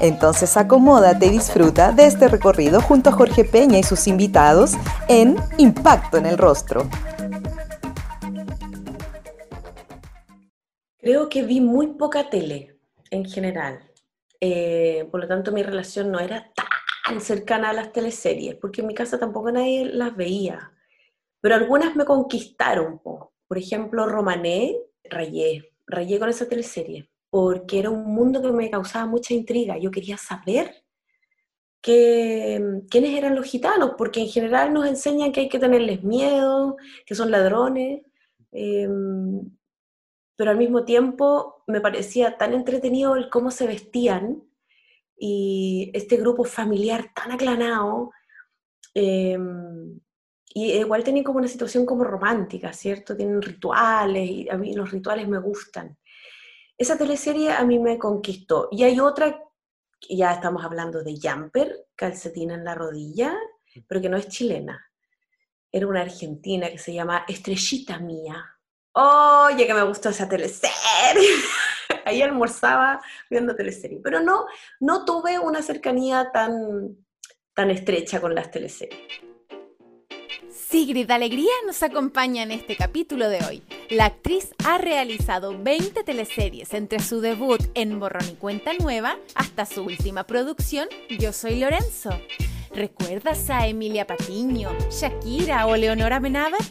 Entonces acomódate y disfruta de este recorrido junto a Jorge Peña y sus invitados en Impacto en el Rostro. Creo que vi muy poca tele en general. Eh, por lo tanto, mi relación no era tan cercana a las teleseries, porque en mi casa tampoco nadie las veía. Pero algunas me conquistaron. Por ejemplo, Romané, rayé, rayé con esa teleserie porque era un mundo que me causaba mucha intriga. Yo quería saber quiénes eran los gitanos, porque en general nos enseñan que hay que tenerles miedo, que son ladrones, em, pero al mismo tiempo me parecía tan entretenido el cómo se vestían y este grupo familiar tan aclanado. Em, y igual tienen como una situación como romántica, ¿cierto? Tienen rituales y a mí los rituales me gustan. Esa teleserie a mí me conquistó. Y hay otra, ya estamos hablando de Jumper, calcetina en la rodilla, pero que no es chilena. Era una argentina que se llama Estrellita Mía. Oye, que me gustó esa teleserie. Ahí almorzaba viendo teleserie. Pero no, no tuve una cercanía tan, tan estrecha con las teleseries. Sigrid Alegría nos acompaña en este capítulo de hoy. La actriz ha realizado 20 teleseries entre su debut en Borrón y Cuenta Nueva hasta su última producción, Yo Soy Lorenzo. ¿Recuerdas a Emilia Patiño, Shakira o Leonora Benaver?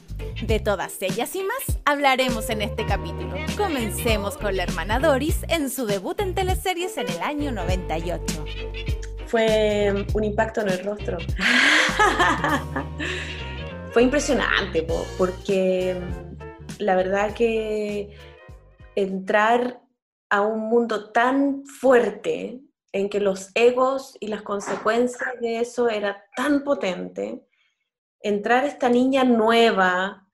De todas ellas y más hablaremos en este capítulo. Comencemos con la hermana Doris en su debut en teleseries en el año 98. Fue un impacto en el rostro. Fue impresionante, porque la verdad que entrar a un mundo tan fuerte en que los egos y las consecuencias de eso era tan potente, entrar esta niña nueva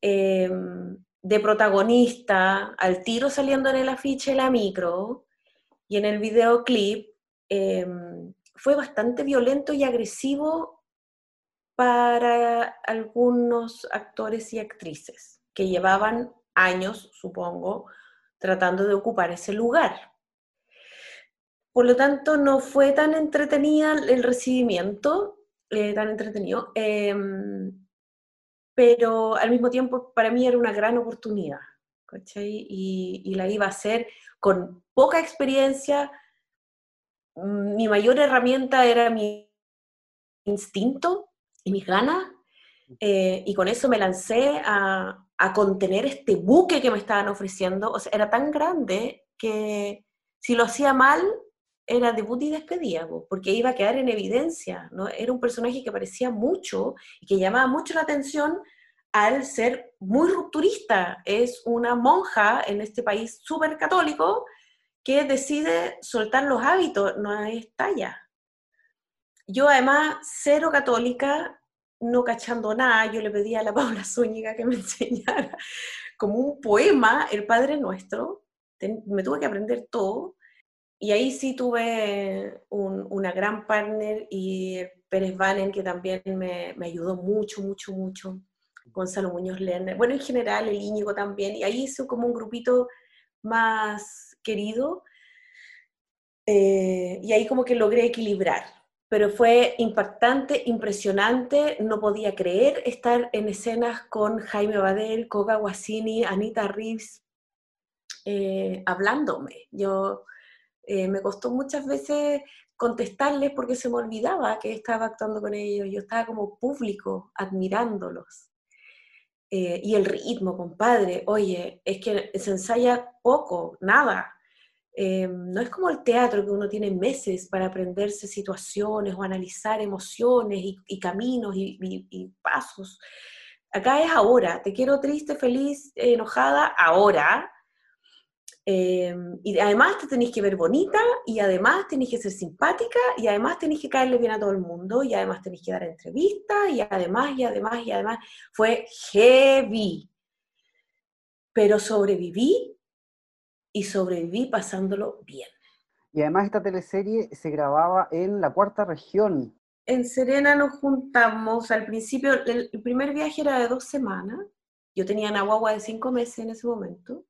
em, de protagonista, al tiro saliendo en el afiche la micro y en el videoclip, em, fue bastante violento y agresivo para algunos actores y actrices que llevaban años, supongo, tratando de ocupar ese lugar. Por lo tanto, no fue tan entretenida el recibimiento, eh, tan entretenido, em, pero al mismo tiempo para mí era una gran oportunidad, Y, y la iba a hacer con poca experiencia. Mi mayor herramienta era mi instinto y mis ganas, eh, y con eso me lancé a, a contener este buque que me estaban ofreciendo. O sea, era tan grande que si lo hacía mal, era debut y despedida, porque iba a quedar en evidencia, ¿no? Era un personaje que parecía mucho y que llamaba mucho la atención al ser muy rupturista. Es una monja en este país súper católico que decide soltar los hábitos, no es talla. Yo además, cero católica, no cachando nada, yo le pedí a la Paula Zúñiga que me enseñara como un poema, el Padre Nuestro, me tuve que aprender todo, y ahí sí tuve una gran partner y Pérez Valen, que también me, ayudó mucho, mucho, mucho, Gonzalo Muñoz Lerner, bueno, en general el Íñigo también, y ahí hice como un grupito más querido, eh, y ahí como que logré equilibrar, pero fue impactante, impresionante, no podía creer estar en escenas con Jaime Badel, Koga Guasini, Anita Reeves, eh, hablándome. Yo eh, me costó muchas veces contestarles porque se me olvidaba que estaba actuando con ellos, yo estaba como público admirándolos. Eh, y el ritmo, compadre, oye, es que se ensaya poco, nada. Eh, no es como el teatro que uno tiene meses para aprenderse situaciones o analizar emociones y, caminos y, pasos. Acá es ahora, te quiero triste, feliz, enojada, ahora. Em, y además te tenéis que ver bonita, y además tenéis que ser simpática, y además tenéis que caerle bien a todo el mundo, y además tenéis que dar entrevistas, y además, y además, y además. Fue heavy. Pero sobreviví, y sobreviví pasándolo bien. Y además esta teleserie se grababa en la cuarta región. En Serena nos juntamos, al principio, el, primer viaje era de dos semanas, yo tenía una guagua de cinco meses en ese momento,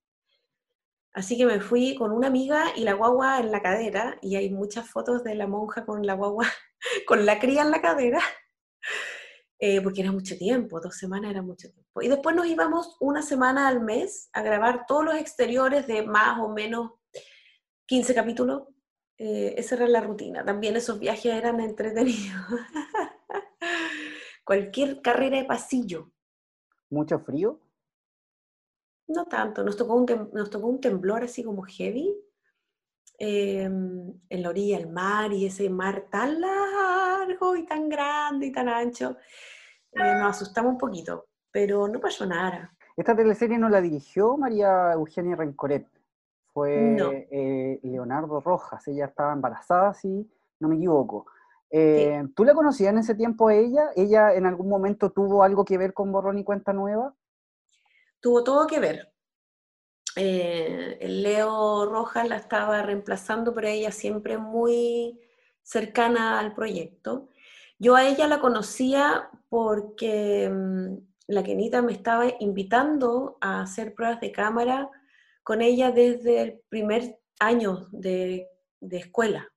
Así que me fui con una amiga y la guagua en la cadera, y hay muchas fotos de la monja con la guagua, con la cría en la cadera, eh, porque era mucho tiempo, dos semanas era mucho tiempo. Y después nos íbamos una semana al mes a grabar todos los exteriores de más o menos 15 capítulos. Eh, esa era la rutina. También esos viajes eran entretenidos. Cualquier carrera de pasillo. ¿Mucho frío? No tanto, nos tocó un, nos tocó un temblor así como heavy em, en la orilla del mar y ese mar tan largo y tan grande y tan ancho. Eh, nos asustamos un poquito, pero no pasó nada. Esta teleserie no la dirigió María Eugenia Rencoret, fue eh, Leonardo Rojas, ella estaba embarazada, si no me equivoco. Eh, ¿Tú la conocías en ese tiempo a ella? ¿Ella en algún momento tuvo algo que ver con Borrón y Cuenta Nueva? tuvo todo que ver. Eh, Leo Rojas la estaba reemplazando, pero ella siempre muy cercana al proyecto. Yo a ella la conocía porque mm, la Kenita me estaba invitando a hacer pruebas de cámara con ella desde el primer año de, escuela.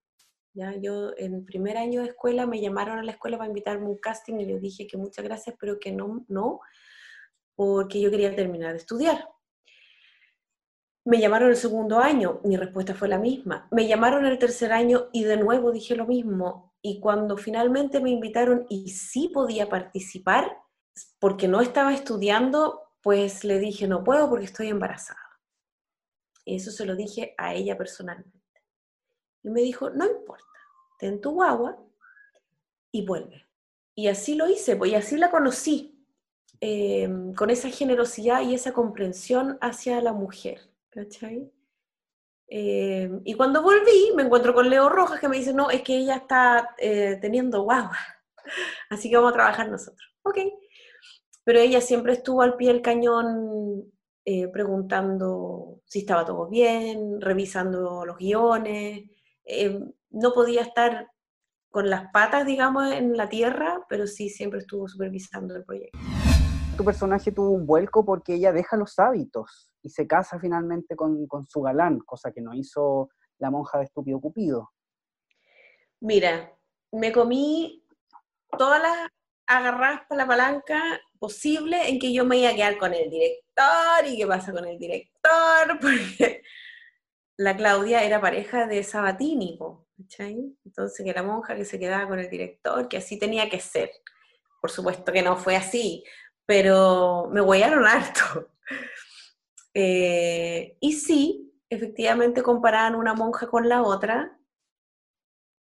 ¿ya? Yo en primer año de escuela me llamaron a la escuela para invitarme a un casting y yo dije que muchas gracias, pero que no, no, porque yo quería terminar de estudiar. Me llamaron el segundo año, mi respuesta fue la misma. Me llamaron el tercer año y de nuevo dije lo mismo. Y cuando finalmente me invitaron y sí podía participar, porque no estaba estudiando, pues le dije, no puedo porque estoy embarazada. Y eso se lo dije a ella personalmente. Y me dijo, no importa, ten tu guagua y vuelve. Y así lo hice, pues, y así la conocí. Em, con esa generosidad y esa comprensión hacia la mujer. ¿cachai? Em, y cuando volví, me encuentro con Leo Rojas que me dice, no, es que ella está eh, teniendo guagua, así que vamos a trabajar nosotros. Ok. Pero ella siempre estuvo al pie del cañón eh, preguntando si estaba todo bien, revisando los guiones. Em, no podía estar con las patas, digamos, en la tierra, pero sí siempre estuvo supervisando el proyecto tu personaje tuvo un vuelco porque ella deja los hábitos y se casa finalmente con, su galán, cosa que no hizo la monja de estúpido Cupido. Mira, me comí todas las agarradas para la palanca posible en que yo me iba a quedar con el director y qué pasa con el director, porque la Claudia era pareja de Sabatini, Entonces que la monja que se quedaba con el director, que así tenía que ser. Por supuesto que no fue así, pero me huellaron harto. Eh, y sí, efectivamente comparaban una monja con la otra,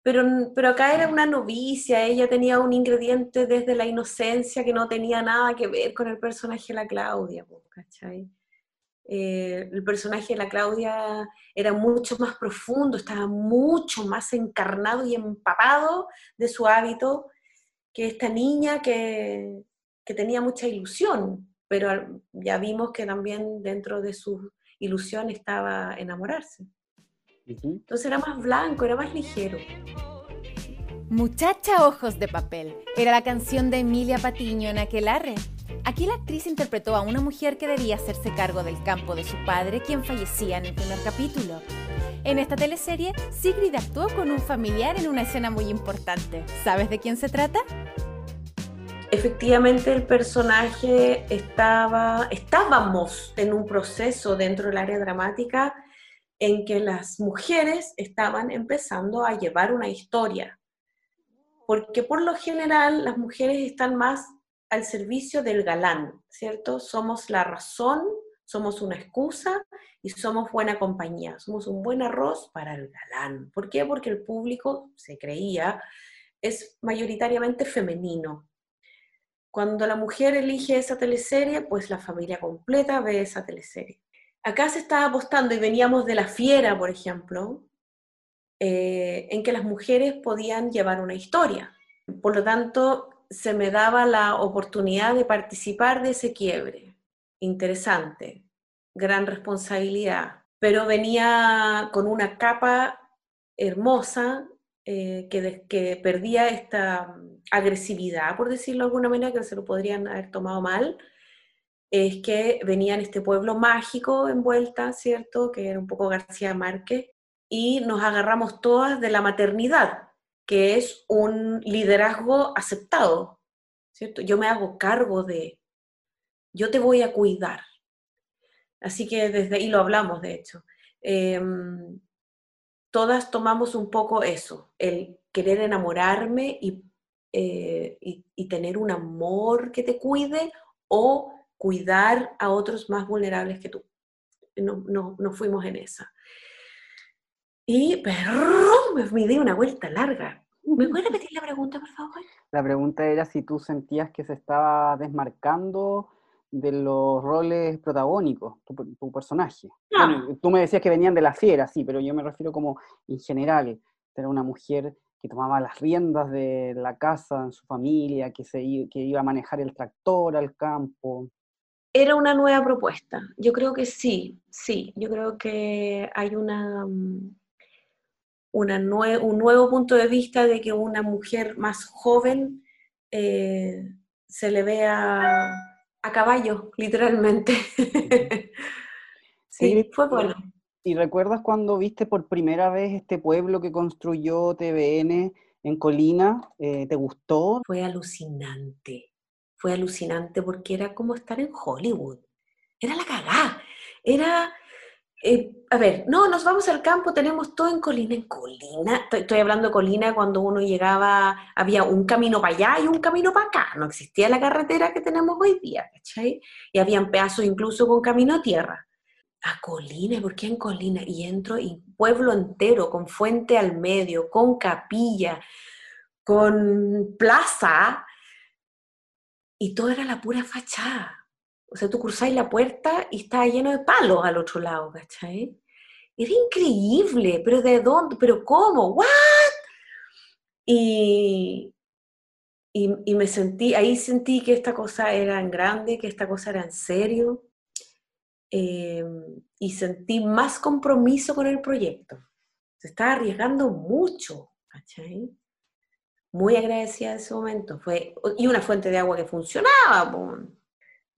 pero, pero acá era una novicia, ella tenía un ingrediente desde la inocencia que no tenía nada que ver con el personaje de la Claudia. Eh, el personaje de la Claudia era mucho más profundo, estaba mucho más encarnado y empapado de su hábito que esta niña que, que tenía mucha ilusión, pero ya vimos que también dentro de su ilusión estaba enamorarse. Entonces era más blanco, era más ligero. Muchacha Ojos de Papel era la canción de Emilia Patiño en Aquelarre. Aquí la actriz interpretó a una mujer que debía hacerse cargo del campo de su padre, quien fallecía en el primer capítulo. En esta teleserie, Sigrid actuó con un familiar en una escena muy importante. ¿Sabes de quién se trata? Efectivamente el personaje estaba, estábamos en un proceso dentro del área dramática en que las mujeres estaban empezando a llevar una historia, porque por lo general las mujeres están más al servicio del galán, ¿cierto? Somos la razón, somos una excusa y somos buena compañía, somos un buen arroz para el galán. ¿Por qué? Porque el público, se creía, es mayoritariamente femenino. Cuando la mujer elige esa teleserie, pues la familia completa ve esa teleserie. acá se estaba apostando y veníamos de la fiera, por ejemplo, eh, en que las mujeres podían llevar una historia. Por lo tanto, se me daba la oportunidad de participar de ese quiebre. Interesante, gran responsabilidad, pero venía con una capa hermosa eh, que, que, perdía esta agresividad, por decirlo de alguna manera, que se lo podrían haber tomado mal, es que venía en este pueblo mágico envuelta, ¿cierto? Que era un poco García Márquez, y nos agarramos todas de la maternidad, que es un liderazgo aceptado, ¿cierto? Yo me hago cargo de, yo te voy a cuidar. Así que desde ahí lo hablamos, de hecho. Em, todas tomamos un poco eso, el querer enamorarme y, eh, y, tener un amor que te cuide o cuidar a otros más vulnerables que tú. No, no, no fuimos en esa. Y pero, me di una vuelta larga. ¿Me puedes repetir la pregunta, por favor? La pregunta era si tú sentías que se estaba desmarcando de los roles protagónicos, tu, personaje. Ah. tú me decías que venían de la fiera, sí, pero yo me refiero como en general, era una mujer que tomaba las riendas de la casa en su familia, que, se, que iba a manejar el tractor al campo. Era una nueva propuesta. Yo creo que sí, sí. Yo creo que hay una, mm, un nuevo punto de vista de que una mujer más joven eh, se le vea a caballo, literalmente. sí, fue bueno. ¿Y recuerdas cuando viste por primera vez este pueblo que construyó TVN en Colina? Eh, ¿Te gustó? Fue alucinante, fue alucinante porque era como estar en Hollywood. Era la cagá. Era eh, a ver, no, nos vamos al campo, tenemos todo en colina. En colina, estoy, hablando de colina cuando uno llegaba, había un camino para allá y un camino para acá. No existía la carretera que tenemos hoy día, ¿cachai? Y habían pedazos incluso con camino a tierra. A colina, ¿por qué en colina? Y entro y pueblo entero, con fuente al medio, con capilla, con plaza, y todo era la pura fachada. O sea, tú cruzáis la puerta y está lleno de palos al otro lado, ¿cachai? Era increíble, pero ¿de dónde? ¿Pero cómo? ¿What? Y, y, me sentí, ahí sentí que esta cosa era en grande, que esta cosa era en serio, em, y sentí más compromiso con el proyecto. Se estaba arriesgando mucho, ¿cachai? Muy agradecida en ese momento. Fue, y una fuente de agua que funcionaba,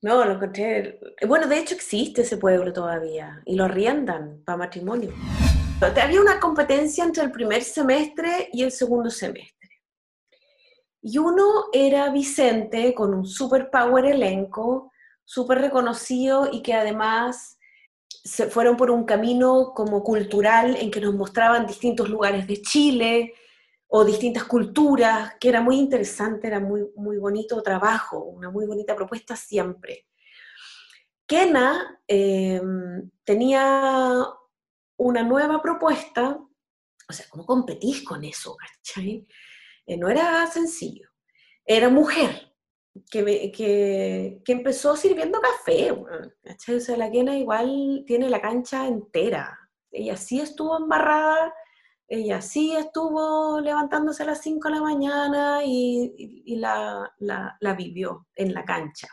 no, lo encontré. Bueno, de hecho existe ese pueblo todavía y lo arriendan para matrimonio. Había una competencia entre el primer semestre y el segundo semestre. Y uno era Vicente, con un super power elenco, súper reconocido y que además se fueron por un camino como cultural en que nos mostraban distintos lugares de Chile, o distintas culturas, que era muy interesante, era muy, muy bonito trabajo, una muy bonita propuesta siempre. Kena em, tenía una nueva propuesta, o sea, ¿cómo competís con eso? Eh, no era sencillo. Era mujer, que, que, que, empezó sirviendo café, ¿cachai? O sea, la Kena igual tiene la cancha entera. Ella sí estuvo embarrada ella sí estuvo levantándose a las 5 de la mañana y, la, la, vivió en la cancha.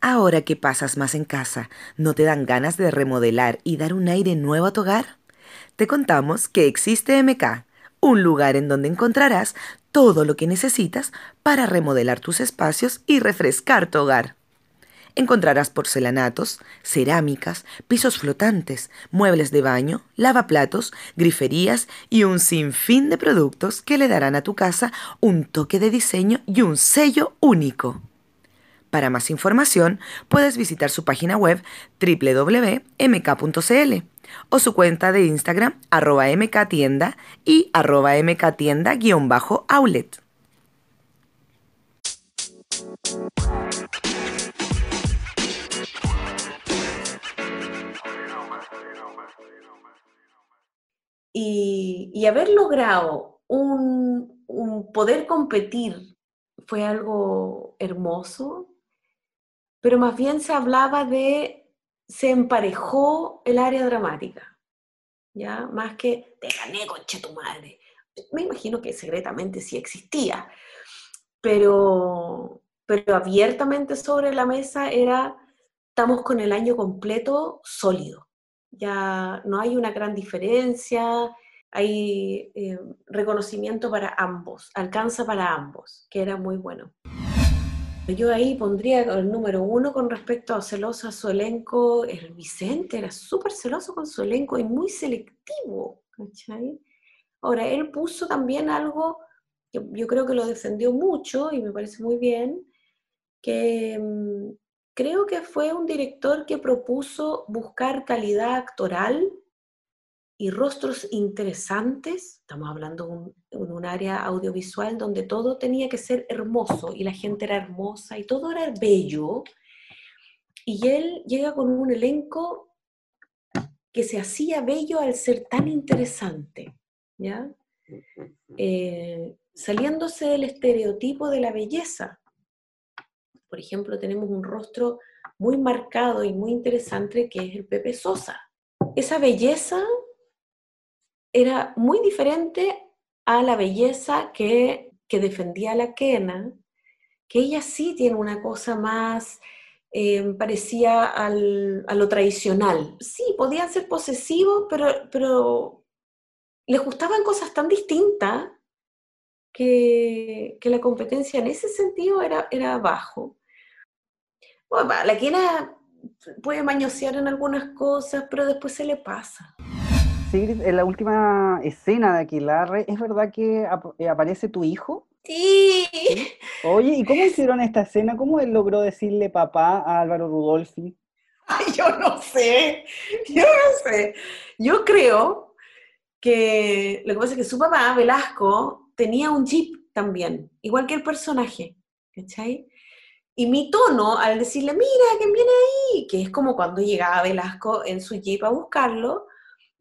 Ahora que pasas más en casa, ¿no te dan ganas de remodelar y dar un aire nuevo a tu hogar? Te contamos que existe MK un lugar en donde encontrarás todo lo que necesitas para remodelar tus espacios y refrescar tu hogar. Encontrarás porcelanatos, cerámicas, pisos flotantes, muebles de baño, lavaplatos, griferías y un sinfín de productos que le darán a tu casa un toque de diseño y un sello único. Para más información, puedes visitar su página web www.mk.cl o su cuenta de Instagram arroba mktienda y arroba mktienda-outlet. Y, haber logrado un, un poder competir fue algo hermoso, pero más bien se hablaba de, se emparejó el área dramática, ¿ya? Más que, te gané, conche tu madre. Me imagino que secretamente sí existía, pero, pero abiertamente sobre la mesa era, estamos con el año completo sólido. Ya no hay una gran diferencia, hay eh, reconocimiento para ambos, alcanza para ambos, que era muy bueno. Yo ahí pondría el número uno con respecto a celoso a su elenco, el Vicente era súper celoso con su elenco y muy selectivo, ¿cachai? Ahora, él puso también algo que yo creo que lo defendió mucho y me parece muy bien, que mm, creo que fue un director que propuso buscar calidad actoral y rostros interesantes, estamos hablando de un, área audiovisual donde todo tenía que ser hermoso y la gente era hermosa y todo era bello, y él llega con un elenco que se hacía bello al ser tan interesante, ¿ya? Eh, saliéndose del estereotipo de la belleza. Por ejemplo, tenemos un rostro muy marcado y muy interesante que es el Pepe Sosa. Esa belleza era muy diferente a la belleza que, defendía la Kena, que ella sí tiene una cosa más, eh, parecía a lo tradicional. Sí, podían ser posesivos, pero, pero les gustaban cosas tan distintas que, la competencia en ese sentido era, era bajo. la Kena puede mañosear en algunas cosas, pero después se le pasa en la última escena de Aquilarre, ¿es verdad que eh, aparece tu hijo? Sí. Oye, ¿y cómo hicieron esta escena? ¿Cómo él logró decirle papá a Álvaro Rudolfi? Ay, yo no sé, yo no sé. Yo creo que lo que pasa es que su papá, Velasco, tenía un jeep también, igual que el personaje, ¿cachai? Y mi tono al decirle, mira, ¿quién viene ahí? Que es como cuando llegaba Velasco en su jeep a buscarlo,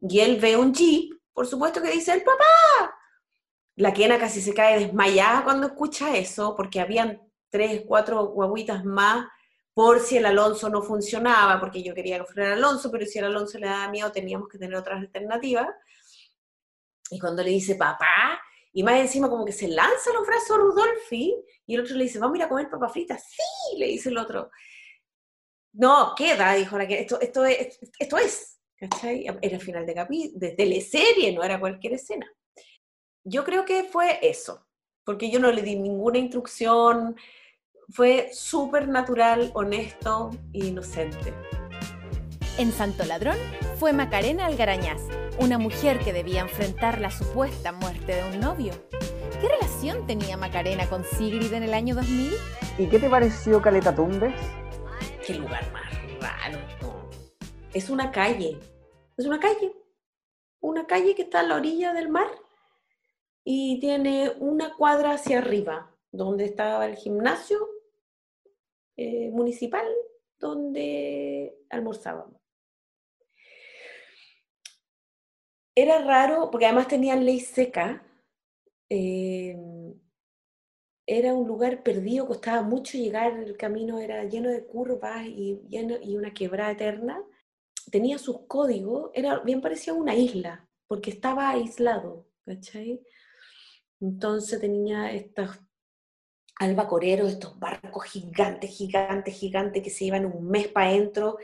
y él ve un jeep, por supuesto que dice, ¡el papá! La Kena casi se cae desmayada cuando escucha eso, porque habían tres, cuatro guaguitas más por si el Alonso no funcionaba, porque yo quería que fuera Alonso, pero si el Alonso le daba miedo teníamos que tener otras alternativas. Y cuando le dice papá, y más encima como que se lanza los brazos a Rudolfi, y el otro le dice, vamos a ir a comer papa frita. Sí, le dice el otro. No, queda, dijo la que esto, esto, es, esto es. ¿Cachai? Era final de, de teleserie, no era cualquier escena. Yo creo que fue eso, porque yo no le di ninguna instrucción, fue súper natural, honesto e inocente. En Santo Ladrón fue Macarena Algarañaz, una mujer que debía enfrentar la supuesta muerte de un novio. ¿Qué relación tenía Macarena con Sigrid en el año 2000? ¿Y qué te pareció Caleta Tumbes? Qué lugar más raro. Es una calle, es una calle, una calle que está a la orilla del mar y tiene una cuadra hacia arriba, donde estaba el gimnasio eh, municipal, donde almorzábamos. Era raro, porque además tenían ley seca, eh, era un lugar perdido, costaba mucho llegar, el camino era lleno de curvas y, lleno, y una quebrada eterna tenía sus códigos, era bien parecía una isla, porque estaba aislado, ¿cachai? Entonces tenía estos albacoreros, estos barcos gigantes, gigantes, gigantes que se iban un mes para adentro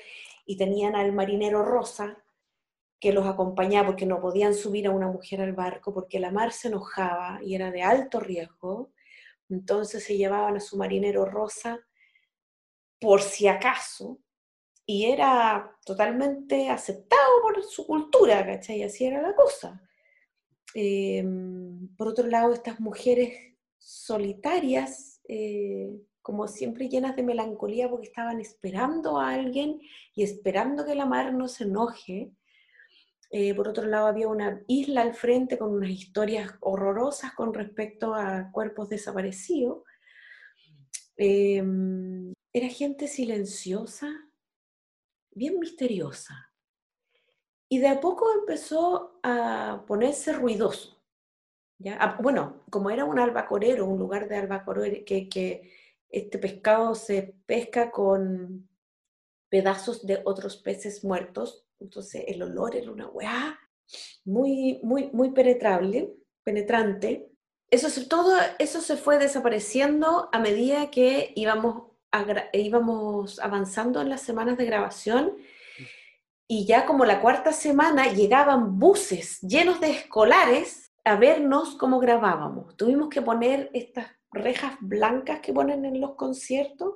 y tenían al marinero Rosa que los acompañaba porque no podían subir a una mujer al barco porque la mar se enojaba y era de alto riesgo. Entonces se llevaban a su marinero Rosa por si acaso, y era totalmente aceptado por su cultura, ¿cachai? Así era la cosa. Em, por otro lado, estas mujeres solitarias, eh, como siempre llenas de melancolía porque estaban esperando a alguien y esperando que la mar no se enoje. Eh, por otro lado, había una isla al frente con unas historias horrorosas con respecto a cuerpos desaparecidos. Em, era gente silenciosa, bien misteriosa. Y de a poco empezó a ponerse ruidoso. ¿ya? Ah, bueno, como era un albacorero, un lugar de albacorero, que, que este pescado se pesca con pedazos de otros peces muertos, entonces el olor era una weá muy, muy, muy penetrable, penetrante. Eso, todo eso se fue desapareciendo a medida que íbamos, íbamos avanzando en las semanas de grabación y ya como la cuarta semana llegaban buses llenos de escolares a vernos cómo grabábamos. Tuvimos que poner estas rejas blancas que ponen en los conciertos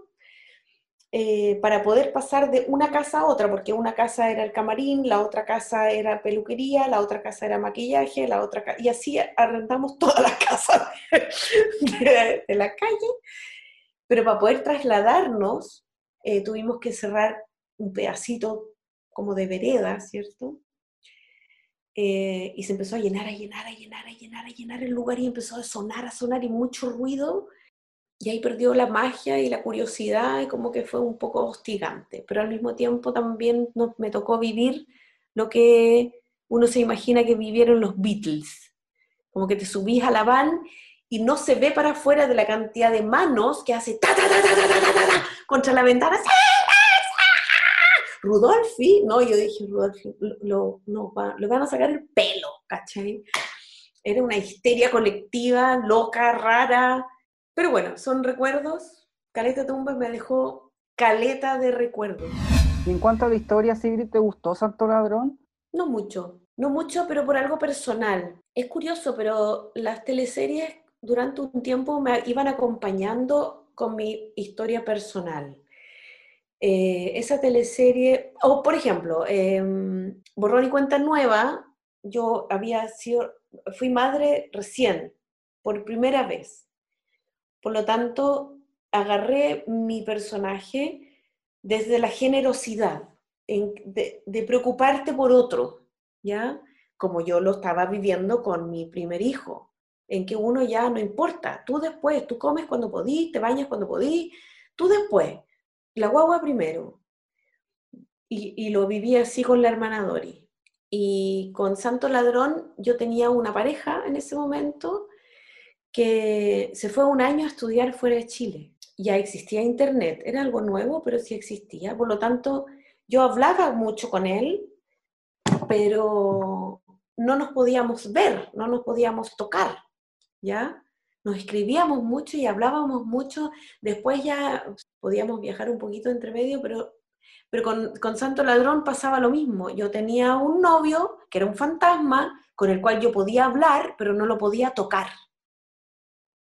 eh, para poder pasar de una casa a otra, porque una casa era el camarín, la otra casa era peluquería, la otra casa era maquillaje, la otra y así arrendamos toda la casa de, la calle, pero para poder trasladarnos eh, tuvimos que cerrar un pedacito como de vereda, ¿cierto? Eh, y se empezó a llenar, a llenar, a llenar, a llenar, a llenar el lugar y empezó a sonar, a sonar y mucho ruido. Y ahí perdió la magia y la curiosidad y como que fue un poco hostigante, pero al mismo tiempo también me tocó vivir lo que uno se imagina que vivieron los Beatles, como que te subís a la van y no se ve para afuera de la cantidad de manos que hace ta ta ta ta ta ta ta, ta contra la ventana. Rudolfi, no, yo dije, Rudolfi, lo, no, lo van a sacar el pelo, ¿cachai? Era una histeria colectiva, loca, rara, pero bueno, son recuerdos. Caleta Tumbas me dejó caleta de recuerdos. Y en cuanto a la historia, Sigrid, ¿te gustó Santo Ladrón? No mucho, no mucho, pero por algo personal. Es curioso, pero las teleseries durante un tiempo me iban acompañando con mi historia personal. Eh, esa teleserie, o por ejemplo, eh, Borrón y Cuenta Nueva, yo había sido, fui madre recién, por primera vez. Por lo tanto, agarré mi personaje desde la generosidad, de, preocuparte por otro, ¿ya? Como yo lo estaba viviendo con mi primer hijo, en que uno ya no importa, tú después, tú comes cuando podís, te bañas cuando podís, tú después, la guagua primero. Y, y lo viví así con la hermana Dori. Y con Santo Ladrón yo tenía una pareja en ese momento que se fue un año a estudiar fuera de Chile. Ya existía internet, era algo nuevo, pero sí existía. Por lo tanto, yo hablaba mucho con él, pero no nos podíamos ver, no nos podíamos tocar, ¿ya? Nos escribíamos mucho y hablábamos mucho. Después ya podíamos viajar un poquito entre medio, pero, pero con, Santo Ladrón pasaba lo mismo. Yo tenía un novio que era un fantasma con el cual yo podía hablar, pero no lo podía tocar.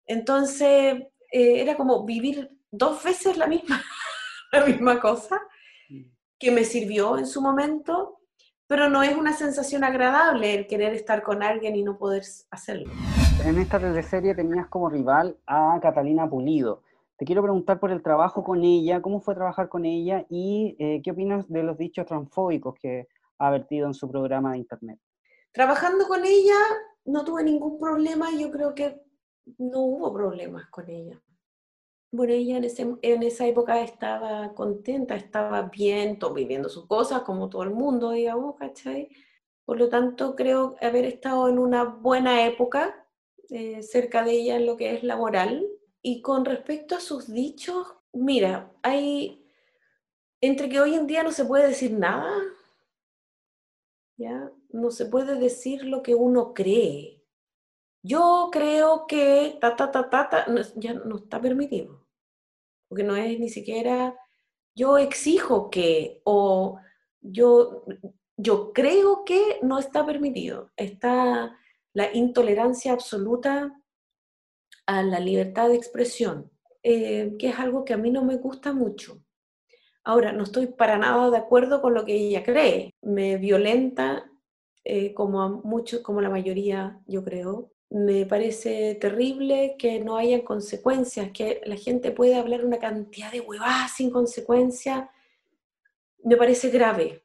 Entonces, eh, era como vivir dos veces la misma, la misma cosa que me sirvió en su momento, pero no es una sensación agradable el querer estar con alguien y no poder hacerlo. En esta teleserie tenías como rival a Catalina Pulido. Te quiero preguntar por el trabajo con ella, cómo fue trabajar con ella y eh, qué opinas de los dichos transfóbicos que ha vertido en su programa de internet. Trabajando con ella no tuve ningún problema, yo creo que no hubo problemas con ella. Bueno, ella en, en esa época estaba contenta, estaba bien, todo, viviendo sus cosas como todo el mundo, digamos, ¿cachai? Por lo tanto, creo haber estado en una buena época eh, cerca de ella en lo que es laboral. Y con respecto a sus dichos, mira, hay, entre que hoy en día no se puede decir nada, ¿ya? No se puede decir lo que uno cree, yo creo que ta, ta, ta, ta, ya no está permitido, porque no es ni siquiera yo exijo que o yo, yo creo que no está permitido. Está la intolerancia absoluta a la libertad de expresión, eh, que es algo que a mí no me gusta mucho. Ahora, no estoy para nada de acuerdo con lo que ella cree. Me violenta, eh, como, muchos, como la mayoría, yo creo, me parece terrible que no haya consecuencias, que la gente pueda hablar una cantidad de huevadas sin consecuencia, me parece grave,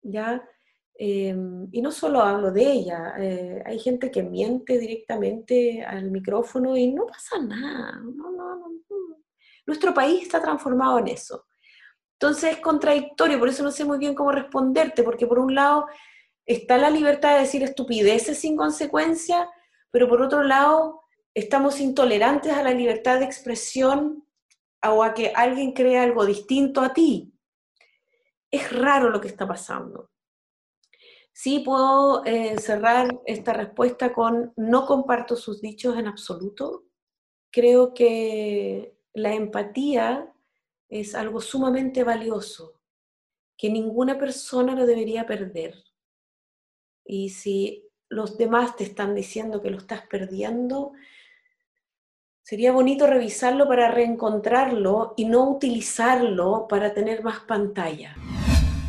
¿ya? Em, y no solo hablo de ella, eh, hay gente que miente directamente al micrófono y no pasa nada. Nuestro país está transformado en eso. Entonces es contradictorio, por eso no sé muy bien cómo responderte, porque por un lado está la libertad de decir estupideces sin consecuencia, pero por otro lado, estamos intolerantes a la libertad de expresión o a que alguien crea algo distinto a ti. Es raro lo que está pasando. Sí puedo eh, cerrar esta respuesta con no comparto sus dichos en absoluto. Creo que la empatía es algo sumamente valioso, que ninguna persona lo debería perder. Y si los demás te están diciendo que lo estás perdiendo, sería bonito revisarlo para reencontrarlo y no utilizarlo para tener más pantalla.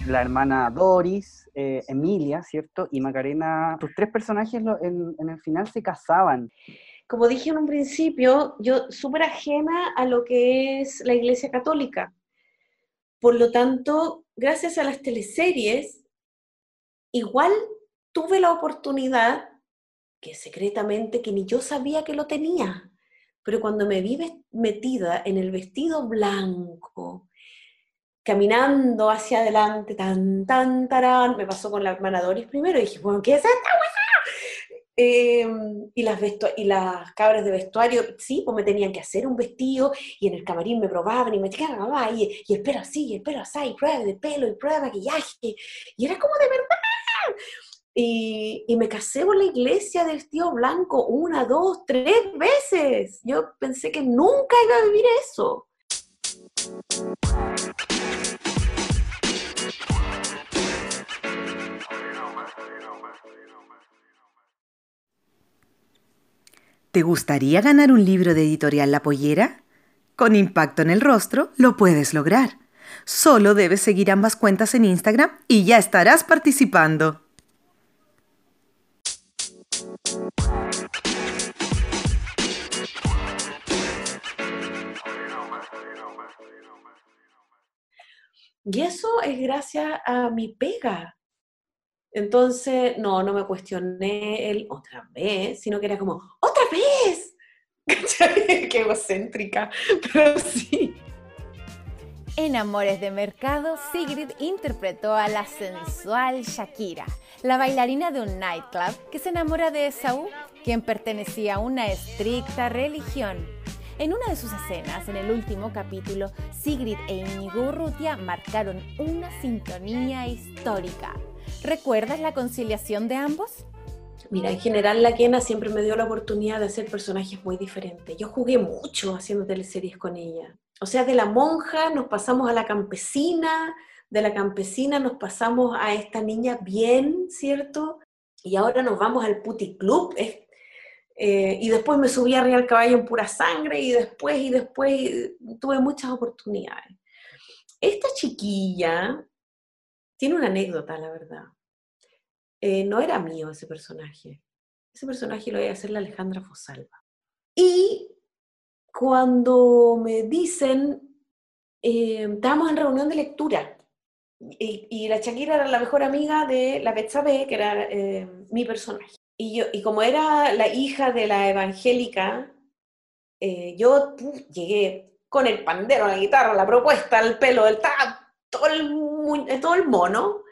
La hermana Doris, eh, Emilia, ¿cierto? Y Macarena, tus tres personajes en, en el final se casaban como dije en un principio, yo súper ajena a lo que es la Iglesia Católica. Por lo tanto, gracias a las teleseries, igual tuve la oportunidad, que secretamente, que ni yo sabía que lo tenía, pero cuando me vi metida en el vestido blanco, caminando hacia adelante, tan, tan, tarán, me pasó con la hermana Doris primero, y dije, bueno, ¿qué es esta Em, y, las y las cabras de vestuario, sí, pues me tenían que hacer un vestido y en el camarín me probaban y me decían, y, y el pelo así, y el pelo así, y prueba de pelo, y prueba de maquillaje, y era como de verdad. Y, y, me casé por la iglesia de vestido blanco una, dos, tres veces. Yo pensé que nunca iba a vivir eso. ¿Te gustaría ganar un libro de editorial La Pollera? Con impacto en el rostro lo puedes lograr. Solo debes seguir ambas cuentas en Instagram y ya estarás participando. Y eso es gracias a mi pega. Entonces, no, no me cuestioné el otra vez, sino que era como, ¡otra vez! Qué egocéntrica, pero sí. En Amores de Mercado, Sigrid interpretó a la sensual Shakira, la bailarina de un nightclub que se enamora de Esaú, quien pertenecía a una estricta religión. En una de sus escenas, en el último capítulo, Sigrid e Inigo Urrutia marcaron una sintonía histórica. ¿Recuerdas la conciliación de ambos? Mira, en general la Kena siempre me dio la oportunidad de hacer personajes muy diferentes. Yo jugué mucho haciendo teleseries con ella. O sea, de la monja nos pasamos a la campesina, de la campesina nos pasamos a esta niña bien, ¿cierto? Y ahora nos vamos al puti club. Eh, y después me subí arriba al caballo en pura sangre y después y después tuve muchas oportunidades. Esta chiquilla tiene una anécdota, la verdad. Eh, no era mío ese personaje. Ese personaje lo iba a hacer la Alejandra Fosalva. Y cuando me dicen, eh, estábamos en reunión de lectura, y, la Shakira era la mejor amiga de la Betsabe, que era mi personaje. Y, yo, y como era la hija de la evangélica, yo llegué con el pandero, la guitarra, la propuesta, el pelo, el tap, todo el, todo el mono,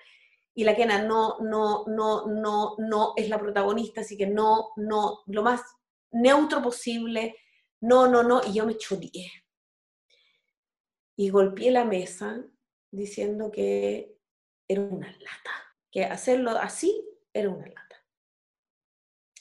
y la Kena no, no, no, no, no es la protagonista, así que no, no, lo más neutro posible, no, no, no, y yo me churié. Y golpeé la mesa diciendo que era una lata, que hacerlo así era una lata.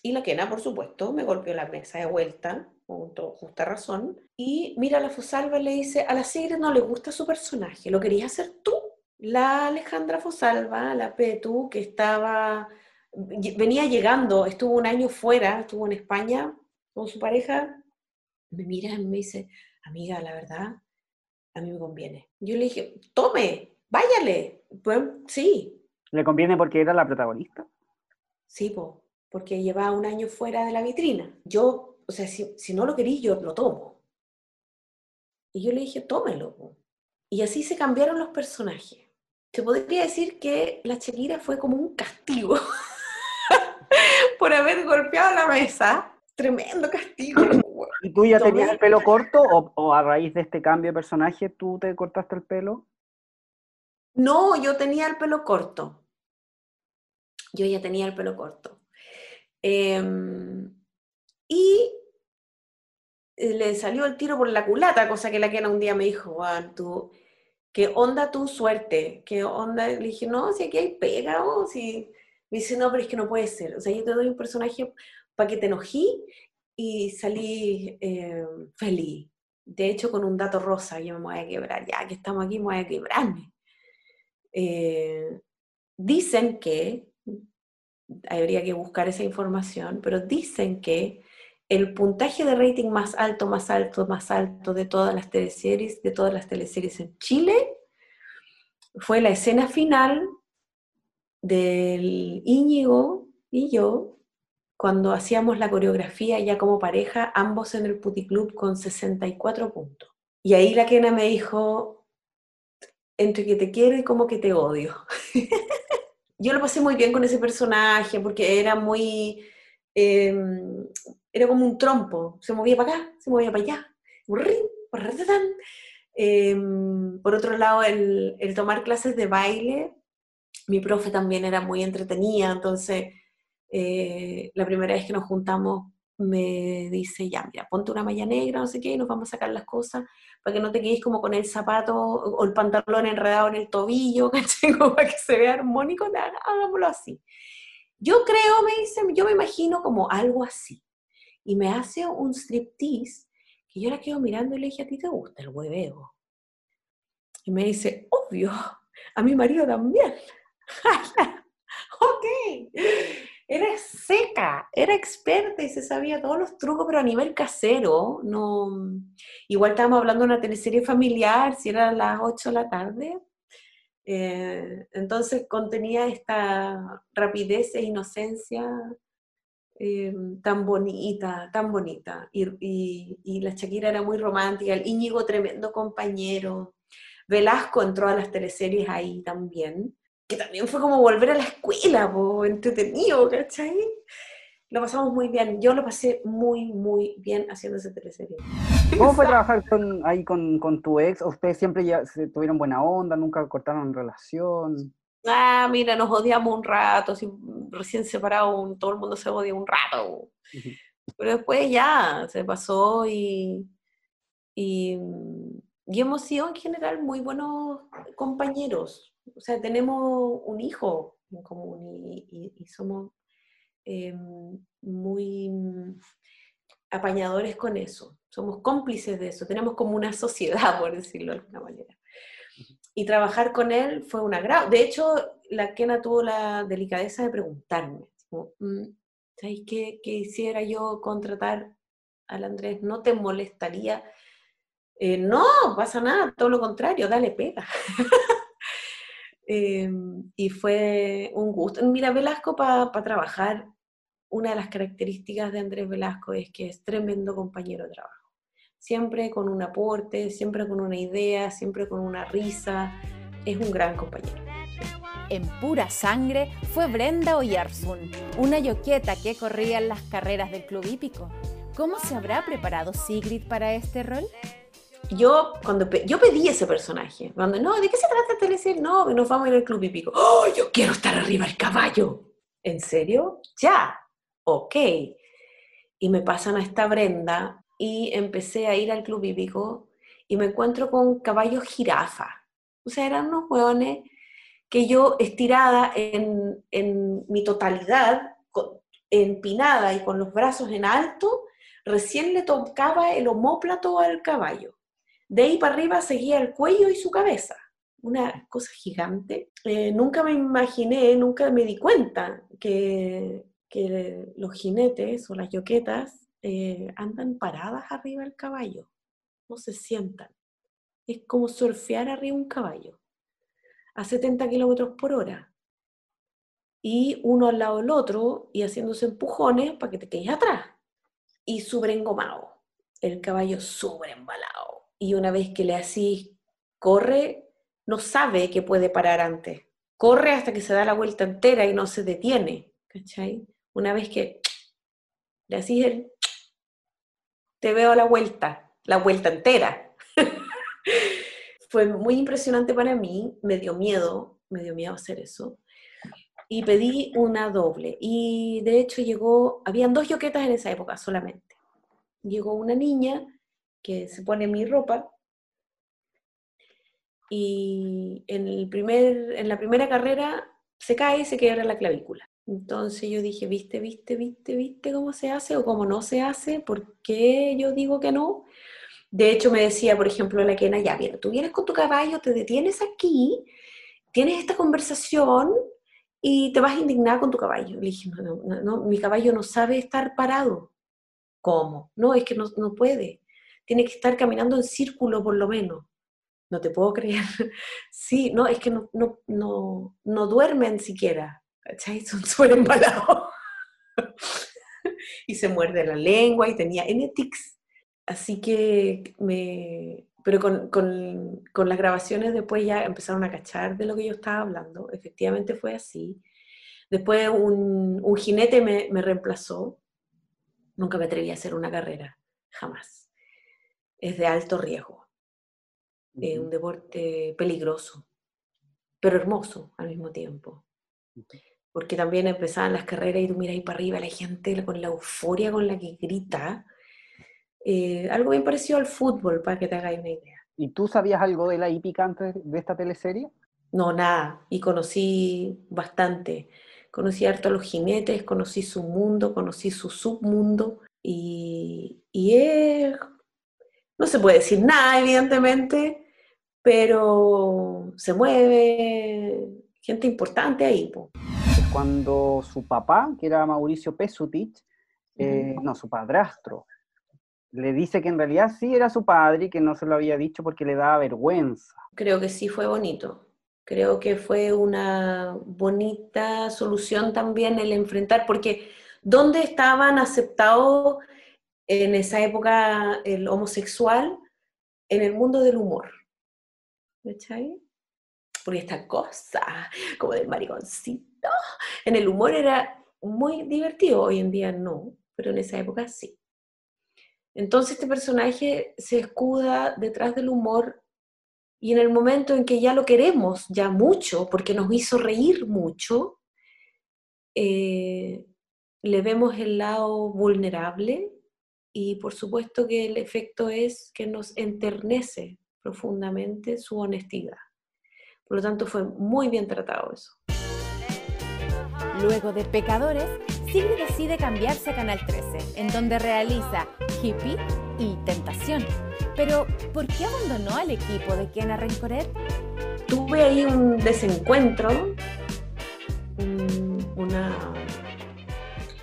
Y la Kena, por supuesto, me golpeó la mesa de vuelta, con justa razón, y mira a la Fosalva y le dice, a la serie no le gusta su personaje, ¿lo querías hacer tú? La Alejandra Fosalva, la Petu, que estaba, venía llegando, estuvo un año fuera, estuvo en España con su pareja, me mira y me dice, amiga, la verdad, a mí me conviene. Yo le dije, tome, váyale. Pues sí. ¿Le conviene porque era la protagonista? Sí, porque llevaba un año fuera de la vitrina. Yo, o sea, si, no lo quería, yo lo tomo. Y yo le dije, tómelo. Y así se cambiaron los personajes se podría decir que la Shakira fue como un castigo por haber golpeado la mesa. Tremendo castigo. ¿Y tú ya tenías el pelo corto o, a raíz de este cambio de personaje tú te cortaste el pelo? No, yo tenía el pelo corto. Yo ya tenía el pelo corto. Em, y le salió el tiro por la culata, cosa que la Kena un día me dijo, Juan, tú, ¿qué onda tu suerte? ¿Qué onda? Le dije, no, si aquí hay pega, o si... Me dice, no, pero es que no puede ser. O sea, yo te doy un personaje para que te enojí y salí eh, feliz. De hecho, con un dato rosa, yo me voy a quebrar. Ya que estamos aquí, me voy a quebrarme. Eh, dicen que, habría que buscar esa información, pero dicen que el puntaje de rating más alto, más alto, más alto de todas las teleseries, de todas las teleseries en Chile, fue la escena final del Íñigo y yo, cuando hacíamos la coreografía ya como pareja, ambos en el puticlub con 64 puntos. Y ahí la Kena me dijo, entre que te quiero y como que te odio. yo lo pasé muy bien con ese personaje porque era muy... Em, era como un trompo, se movía para acá, se movía para allá, em, por otro lado, el, el, tomar clases de baile, mi profe también era muy entretenida, entonces eh, la primera vez que nos juntamos me dice, ya, mira, ponte una malla negra, no sé qué, y nos vamos a sacar las cosas para que no te quedes como con el zapato o el pantalón enredado en el tobillo, para que se vea armónico, hagámoslo así. Yo creo, me dice, yo me imagino como algo así y me hace un striptease que yo la quedo mirando y le dije, ¿a ti te gusta el hueveo? Y me dice, obvio, a mi marido también. ok. Era seca, era experta y se sabía todos los trucos, pero a nivel casero, no... Igual estábamos hablando de una teleserie familiar, si era a las 8 de la tarde. Eh, entonces contenía esta rapidez e inocencia eh, tan bonita, tan bonita. Y, la Shakira era muy romántica, el Íñigo tremendo compañero. Velasco entró a las teleseries ahí también, que también fue como volver a la escuela, entretenido, ¿cachai? Lo pasamos muy bien, yo lo pasé muy, muy bien haciendo esa teleserie. ¿Cómo fue trabajar con, ahí con, con tu ex? ¿Ustedes siempre ya se tuvieron buena onda, nunca cortaron relación? ah, mira, nos odiamos un rato, recién separado, todo el mundo se odia un rato. Pero después ya se pasó y, y, hemos sido en general muy buenos compañeros. O sea, tenemos un hijo en común y, somos eh, muy apañadores con eso. Somos cómplices de eso. Tenemos como una sociedad, por decirlo de alguna manera y trabajar con él fue un agrado. De hecho, la Kena tuvo la delicadeza de preguntarme, mm, ¿sabes qué, qué hiciera yo contratar al Andrés? ¿No te molestaría? Eh, no, pasa nada, todo lo contrario, dale pega. Em, y fue un gusto. Mira, Velasco para trabajar, una de las características de Andrés Velasco es que es tremendo compañero de trabajo siempre con un aporte, siempre con una idea, siempre con una risa. Es un gran compañero. En pura sangre fue Brenda Oyarzún, una yoqueta que corría en las carreras del club hípico. ¿Cómo se habrá preparado Sigrid para este rol? Yo, cuando yo pedí ese personaje, cuando, no, ¿de qué se trata el teleserie? No, nos vamos a ir al club hípico. ¡Oh, yo quiero estar arriba del caballo! ¿En serio? Ya, ok. Y me pasan a esta Brenda y empecé a ir al club hípico y me encuentro con caballos jirafa. O sea, eran unos hueones que yo estirada en, en mi totalidad, empinada y con los brazos en alto, recién le tocaba el homóplato al caballo. De ahí para arriba seguía el cuello y su cabeza. Una cosa gigante. Eh, nunca me imaginé, nunca me di cuenta que, que los jinetes o las yoquetas eh, andan paradas arriba del caballo, no se sientan. Es como surfear arriba un caballo a 70 kilómetros por hora. Y uno al lado del otro y haciéndose empujones para que te quedes atrás. Y súper engomado. El caballo súper embalado. Y una vez que le así corre, no sabe que puede parar antes. Corre hasta que se da la vuelta entera y no se detiene. ¿Cachai? Una vez que le así el te veo la vuelta, la vuelta entera. Fue muy impresionante para mí, me dio miedo, me dio miedo hacer eso. y pedí una doble. Y de hecho llegó, habían dos yoquetas en esa época solamente. Llegó una niña que se pone mi ropa y en, el primer, en la primera carrera se cae y se quiebra la clavícula. Entonces yo dije, viste, viste, viste, viste cómo se hace o cómo no se hace, ¿por qué yo digo que no? De hecho me decía, por ejemplo, la Kena, ya, bien, tú vienes con tu caballo, te detienes aquí, tienes esta conversación y te vas a indignar con tu caballo. Le dije, no, mi caballo no sabe estar parado. ¿Cómo? No, es que no, no puede. Tiene que estar caminando en círculo por lo menos no te puedo creer. Sí, no, es que no, no, no, no duermen siquiera, ¿cachai? Son súper embalados. y se muerde la lengua y tenía enetics. Así que me... Pero con, con, con, las grabaciones después ya empezaron a cachar de lo que yo estaba hablando. Efectivamente fue así. Después un, un jinete me, me reemplazó. Nunca me atreví a hacer una carrera, jamás. Es de alto riesgo eh, un deporte peligroso, pero hermoso al mismo tiempo. Porque también empezaban las carreras y tú miras ahí para arriba la gente con la euforia con la que grita. Eh, algo bien parecido al fútbol, para que te hagáis una idea. ¿Y tú sabías algo de la hípica antes de esta teleserie? No, nada. Y conocí bastante. Conocí harto a los jinetes, conocí su mundo, conocí su submundo. Y, y es no se puede decir nada, evidentemente, pero se mueve gente importante ahí. Cuando su papá, que era Mauricio Pesutich, eh, no, su padrastro, le dice que en realidad sí era su padre y que no se lo había dicho porque le daba vergüenza. Creo que sí fue bonito. Creo que fue una bonita solución también el enfrentar, porque ¿dónde estaban aceptados en esa época el homosexual en el mundo del humor. ¿Cachai? Porque esta cosa, como del mariconcito, en el humor era muy divertido, hoy en día no, pero en esa época sí. Entonces este personaje se escuda detrás del humor y en el momento en que ya lo queremos, ya mucho, porque nos hizo reír mucho, eh, le vemos el lado vulnerable y por supuesto que el efecto es que nos enternece profundamente su honestidad. Por lo tanto, fue muy bien tratado eso. Luego de Pecadores, Sigrid decide cambiarse a Canal 13, en donde realiza Hippie y Tentación. Pero, ¿por qué abandonó al equipo de Kiana Rencoret? Tuve ahí un desencuentro, una,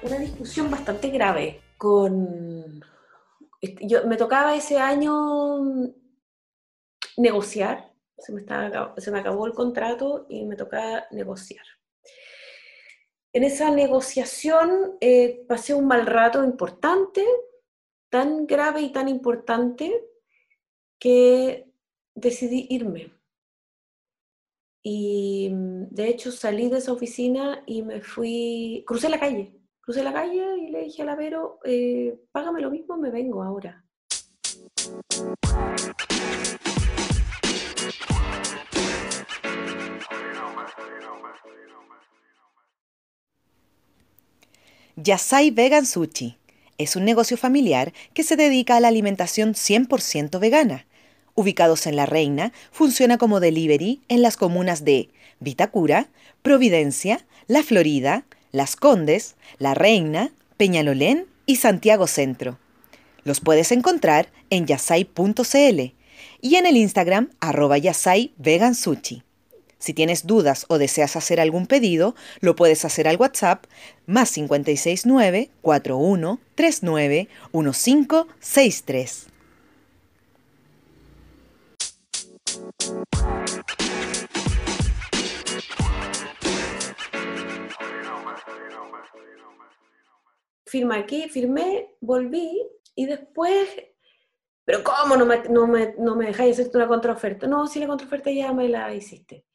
una discusión bastante grave con... Yo, me tocaba ese año negociar, se me, estaba, se me acabó el contrato y me tocaba negociar. En esa negociación eh, pasé un mal rato importante, tan grave y tan importante, que decidí irme. Y de hecho salí de esa oficina y me fui, crucé la calle, crucé la calle y le dije a la Vero, eh, págame lo mismo, me vengo ahora. Yasai Vegan Sushi es un negocio familiar que se dedica a la alimentación 100% vegana. Ubicados en La Reina, funciona como delivery en las comunas de Vitacura, Providencia, La Florida, las Condes, La Reina, Peñalolén y Santiago Centro. Los puedes encontrar en yasai.cl y en el Instagram arroba yasai. Si tienes dudas o deseas hacer algún pedido, lo puedes hacer al WhatsApp más 569 41 39 1563. Firma aquí, firmé, volví y después, pero ¿cómo no me, no me, no me dejáis hacerte una contraoferta? No, si la contraoferta ya me la hiciste.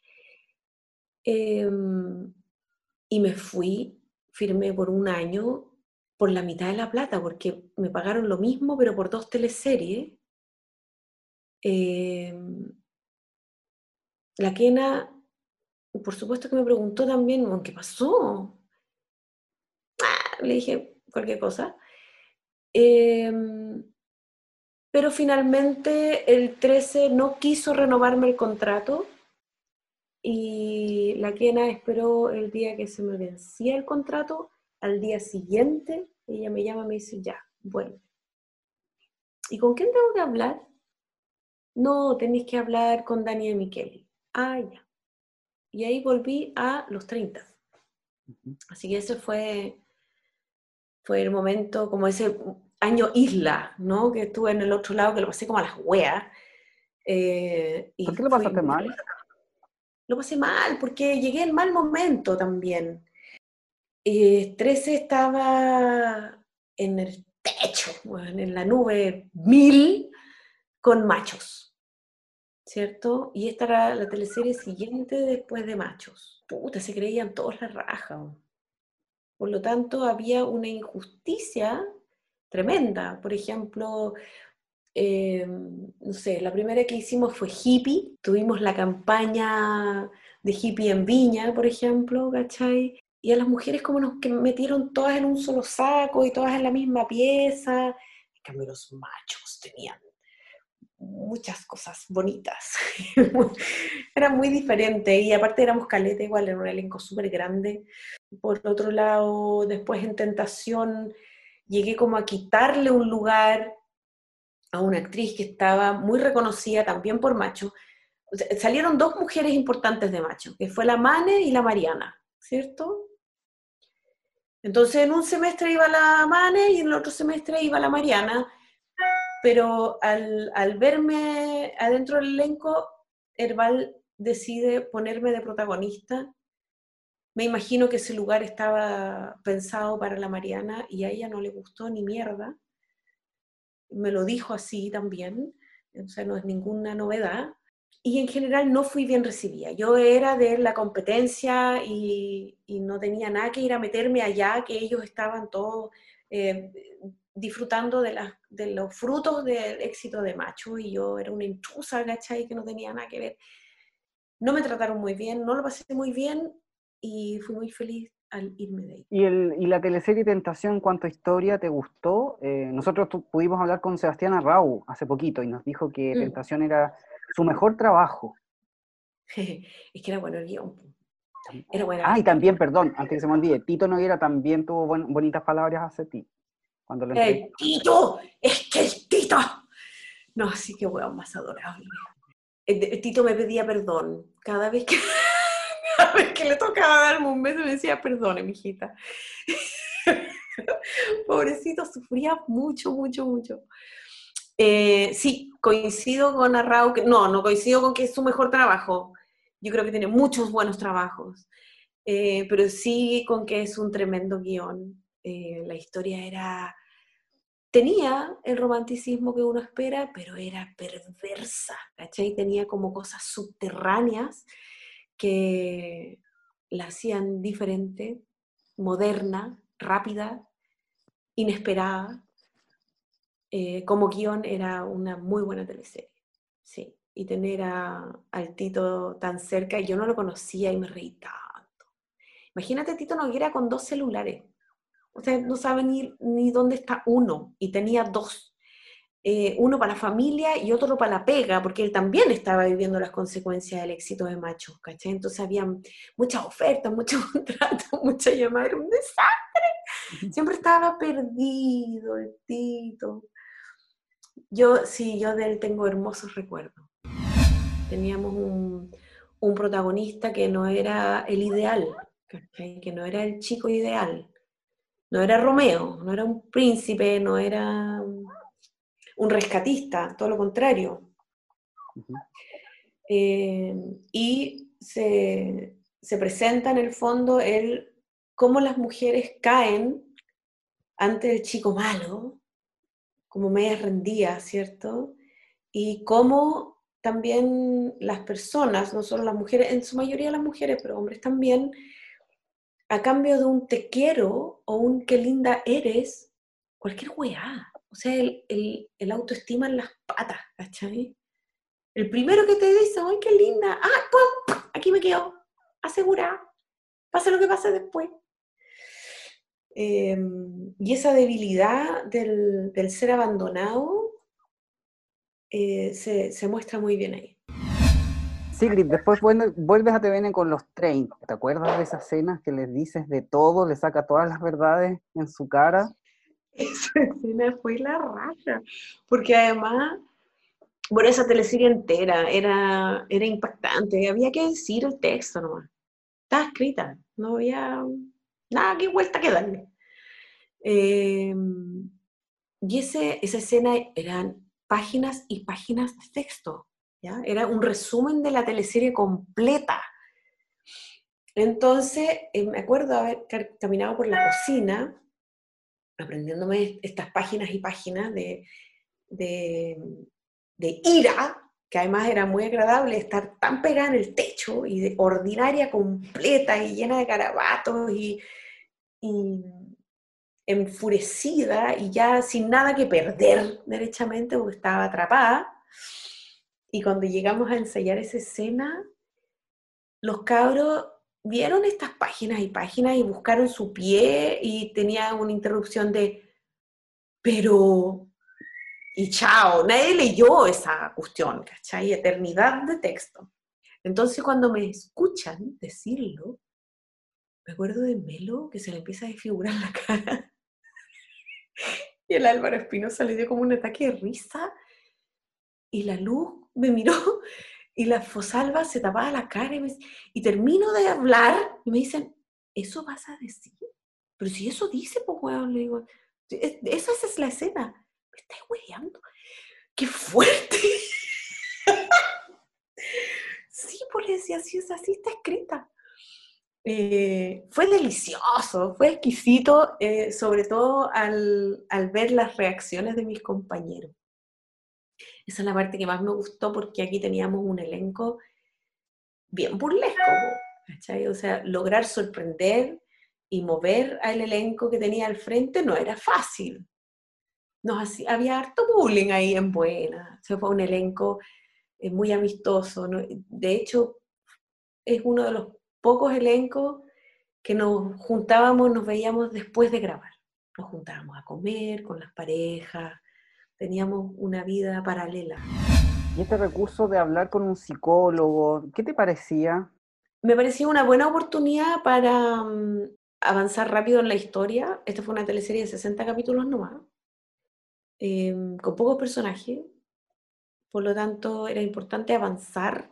Em, y me fui, firmé por un año por la mitad de la plata, porque me pagaron lo mismo, pero por dos teleseries. Em, la quena por supuesto que me preguntó también, ¿qué pasó? Ah, le dije cualquier cosa. Em, pero finalmente el 13 no quiso renovarme el contrato y la quena esperó el día que se me vencía el contrato. Al día siguiente ella me llama y me dice, ya, bueno. ¿Y con quién tengo que hablar? No, tenéis que hablar con Daniel Micheli. Ah, ya. Y ahí volví a los 30. Así que ese fue, fue el momento, como ese año isla, ¿no? Que estuve en el otro lado, que lo pasé como a las weas. Eh, ¿Por qué lo pasaste mal? Lo pasé mal, porque llegué en mal momento también. Eh, 13 estaba en el techo, en la nube mil, con machos ¿cierto? Y esta era la teleserie siguiente después de Machos. Puta, se creían todos la raja. Por lo tanto, había una injusticia tremenda. Por ejemplo, eh, no sé, la primera que hicimos fue hippie. Tuvimos la campaña de hippie en Viña, por ejemplo, ¿cachai? Y a las mujeres como nos metieron todas en un solo saco y todas en la misma pieza. En cambio, los machos tenían muchas cosas bonitas. era muy diferente y aparte éramos caleta igual, era un elenco súper grande. Por otro lado, después en Tentación llegué como a quitarle un lugar a una actriz que estaba muy reconocida también por Macho. salieron dos mujeres importantes de Macho, que fue la Mane y la Mariana, ¿cierto? Entonces en un semestre iba la Mane y en el otro semestre iba la Mariana pero al, al verme adentro del elenco, Herbal decide ponerme de protagonista. Me imagino que ese lugar estaba pensado para la Mariana y a ella no le gustó ni mierda. Me lo dijo así también, o sea, no es ninguna novedad. Y en general no fui bien recibida. Yo era de la competencia y, no tenía nada que ir a meterme allá, que ellos estaban todos eh, disfrutando de, los frutos del éxito de Macho y yo era una intrusa, ¿cachai? Que no tenía nada que ver. No me trataron muy bien, no lo pasé muy bien y fui muy feliz al irme de ahí. ¿Y, el, y la teleserie Tentación, cuánto historia te gustó? Eh, nosotros pudimos hablar con Sebastián Arrau hace poquito y nos dijo que mm. Tentación era su mejor trabajo. es que era bueno el guion. Era bueno. Ah, y también, perdón, antes que se me olvide, Tito Noguera también tuvo bonitas palabras hacia ti. ¡El Tito! ¡Es que el Tito! No, así que weón, más adorable. El, Tito me pedía perdón. Cada vez que, cada vez que le tocaba darme un beso me decía, perdone, mijita. Pobrecito, sufría mucho, mucho, mucho. Eh, sí, coincido con Arrau, que, no, no coincido con que es su mejor trabajo. Yo creo que tiene muchos buenos trabajos, eh, pero sí con que es un tremendo guion. Eh, la historia era tenía el romanticismo que uno espera, pero era perversa, ¿cachai? Tenía como cosas subterráneas que la hacían diferente, moderna, rápida, inesperada. Eh, como guion era una muy buena teleserie, sí. Y tener a, al Tito tan cerca, yo no lo conocía y me reí tanto. Imagínate Tito Noguera con dos celulares o sea, no sabe ni, ni dónde está uno, y tenía dos. Eh, uno para la familia y otro para la pega, porque él también estaba viviendo las consecuencias del éxito de Macho, ¿cachai? Entonces había muchas ofertas, muchos contratos, mucha llamada, era un desastre. Siempre estaba perdido el Tito. Yo, sí, yo de él tengo hermosos recuerdos. Teníamos un, un protagonista que no era el ideal, que no era el chico ideal, no era Romeo, no era un príncipe, no era un rescatista, todo lo contrario. Eh, y se, presenta en el fondo el cómo las mujeres caen ante el chico malo, como medias rendidas, ¿cierto? Y cómo también las personas, no solo las mujeres, en su mayoría las mujeres, pero hombres también, a cambio de un te quiero o un qué linda eres, cualquier weá. O sea, el, el, autoestima en las patas, ¿cachai? El primero que te dice, ¡ay, qué linda! ¡Ah, pum! Aquí me quedo. asegurada, pase lo que pase después. Em, y esa debilidad del, ser abandonado eh, se, muestra muy bien ahí. Sigrid, después vuelves a TVN con los 30. ¿Te acuerdas de esas escenas que les dices de todo, le saca todas las verdades en su cara? Esa escena fue la raja, porque además, bueno, esa teleserie entera era, era impactante, había que decir el texto nomás. Estaba escrita, no había nada que vuelta que darle. Em, y ese, esa escena eran páginas y páginas de texto. Era un resumen de la teleserie completa. Entonces, eh, me acuerdo haber caminado por la cocina, aprendiéndome estas páginas y páginas de, de, ira, que además era muy agradable estar tan pegada en el techo y de ordinaria completa y llena de garabatos y, y enfurecida y ya sin nada que perder derechamente porque estaba atrapada. Y cuando llegamos a ensayar esa escena, los cabros vieron estas páginas y páginas y buscaron su pie y tenía una interrupción de, pero y chao, nadie leyó esa cuestión, ¿cachai? Eternidad de texto. Entonces cuando me escuchan decirlo, me acuerdo de Melo que se le empieza a desfigurar la cara. y el Álvaro Espinosa le dio como un ataque de risa. Y la luz me miró y la Fosalva se tapaba la cara y, termino de hablar y me dicen, ¿eso vas a decir? Pero si eso dice, pues weón, le digo, esa es la escena me estás hueveando. ¡Qué fuerte! sí, pues le decía, así, así está escrita. Eh, fue delicioso, fue exquisito, eh, sobre todo al, ver las reacciones de mis compañeros. Esa es la parte que más me gustó porque aquí teníamos un elenco bien burlesco, ¿cachai? O sea, lograr sorprender y mover al elenco que tenía al frente no era fácil había harto bullying ahí en Buena. Se fue un elenco eh, muy amistoso. De hecho, es uno de los pocos elencos que nos juntábamos, nos veíamos después de grabar. Nos juntábamos a comer con las parejas, teníamos una vida paralela. ¿Y este recurso de hablar con un psicólogo, qué te parecía? Me parecía una buena oportunidad para mm, avanzar rápido en la historia. Esta fue una teleserie de 60 capítulos nomás. Em, con pocos personajes, por lo tanto era importante avanzar,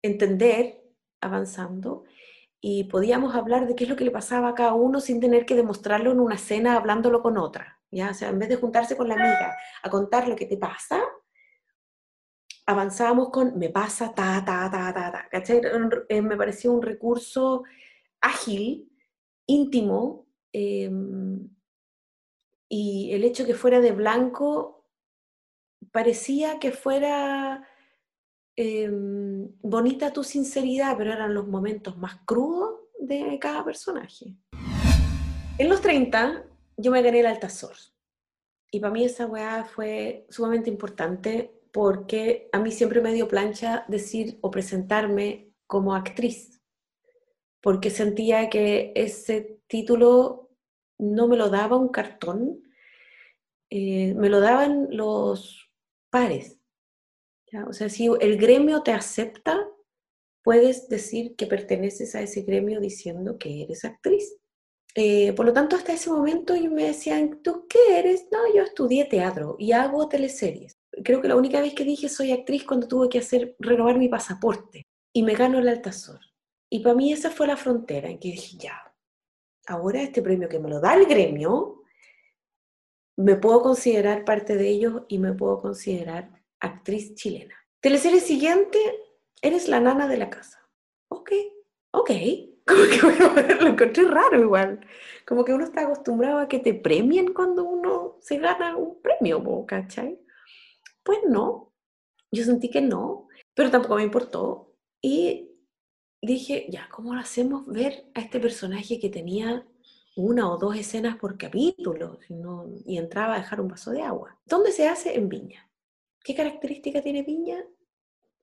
entender, avanzando, y podíamos hablar de qué es lo que le pasaba a cada uno sin tener que demostrarlo en una cena hablándolo con otra. ¿Ya? O sea, en vez de juntarse con la amiga a contar lo que te pasa, avanzábamos con me pasa ta, ta, ta, ta, ta. Eh, me pareció un recurso ágil, íntimo, em, y el hecho que fuera de blanco parecía que fuera em, bonita tu sinceridad, pero eran los momentos más crudos de cada personaje. En los 30 yo me gané el Altazor y para mí esa weá fue sumamente importante porque a mí siempre me dio plancha decir o presentarme como actriz, porque sentía que ese título no me lo daba un cartón, eh, me lo daban los pares. O sea, si el gremio te acepta, puedes decir que perteneces a ese gremio diciendo que eres actriz. Eh, por lo tanto, hasta ese momento yo me decían, ¿tú qué eres? No, yo estudié teatro y hago teleseries. Creo que la única vez que dije soy actriz cuando tuve que hacer renovar mi pasaporte y me gano el Altazor. Y para mí esa fue la frontera en que dije, ya, ahora este premio que me lo da el gremio, me puedo considerar parte de ellos y me puedo considerar actriz chilena. Teleserie siguiente, eres la nana de la casa. Ok, ok. Como que lo encontré raro igual. Como que uno está acostumbrado a que te premien cuando uno se gana un premio, ¿cachai? Pues no. Yo sentí que no, pero tampoco me importó. Y dije, ya, ¿cómo lo hacemos ver a este personaje que tenía una o dos escenas por capítulo y entraba a dejar un vaso de agua? ¿Dónde se hace? En Viña. ¿Qué característica tiene Viña?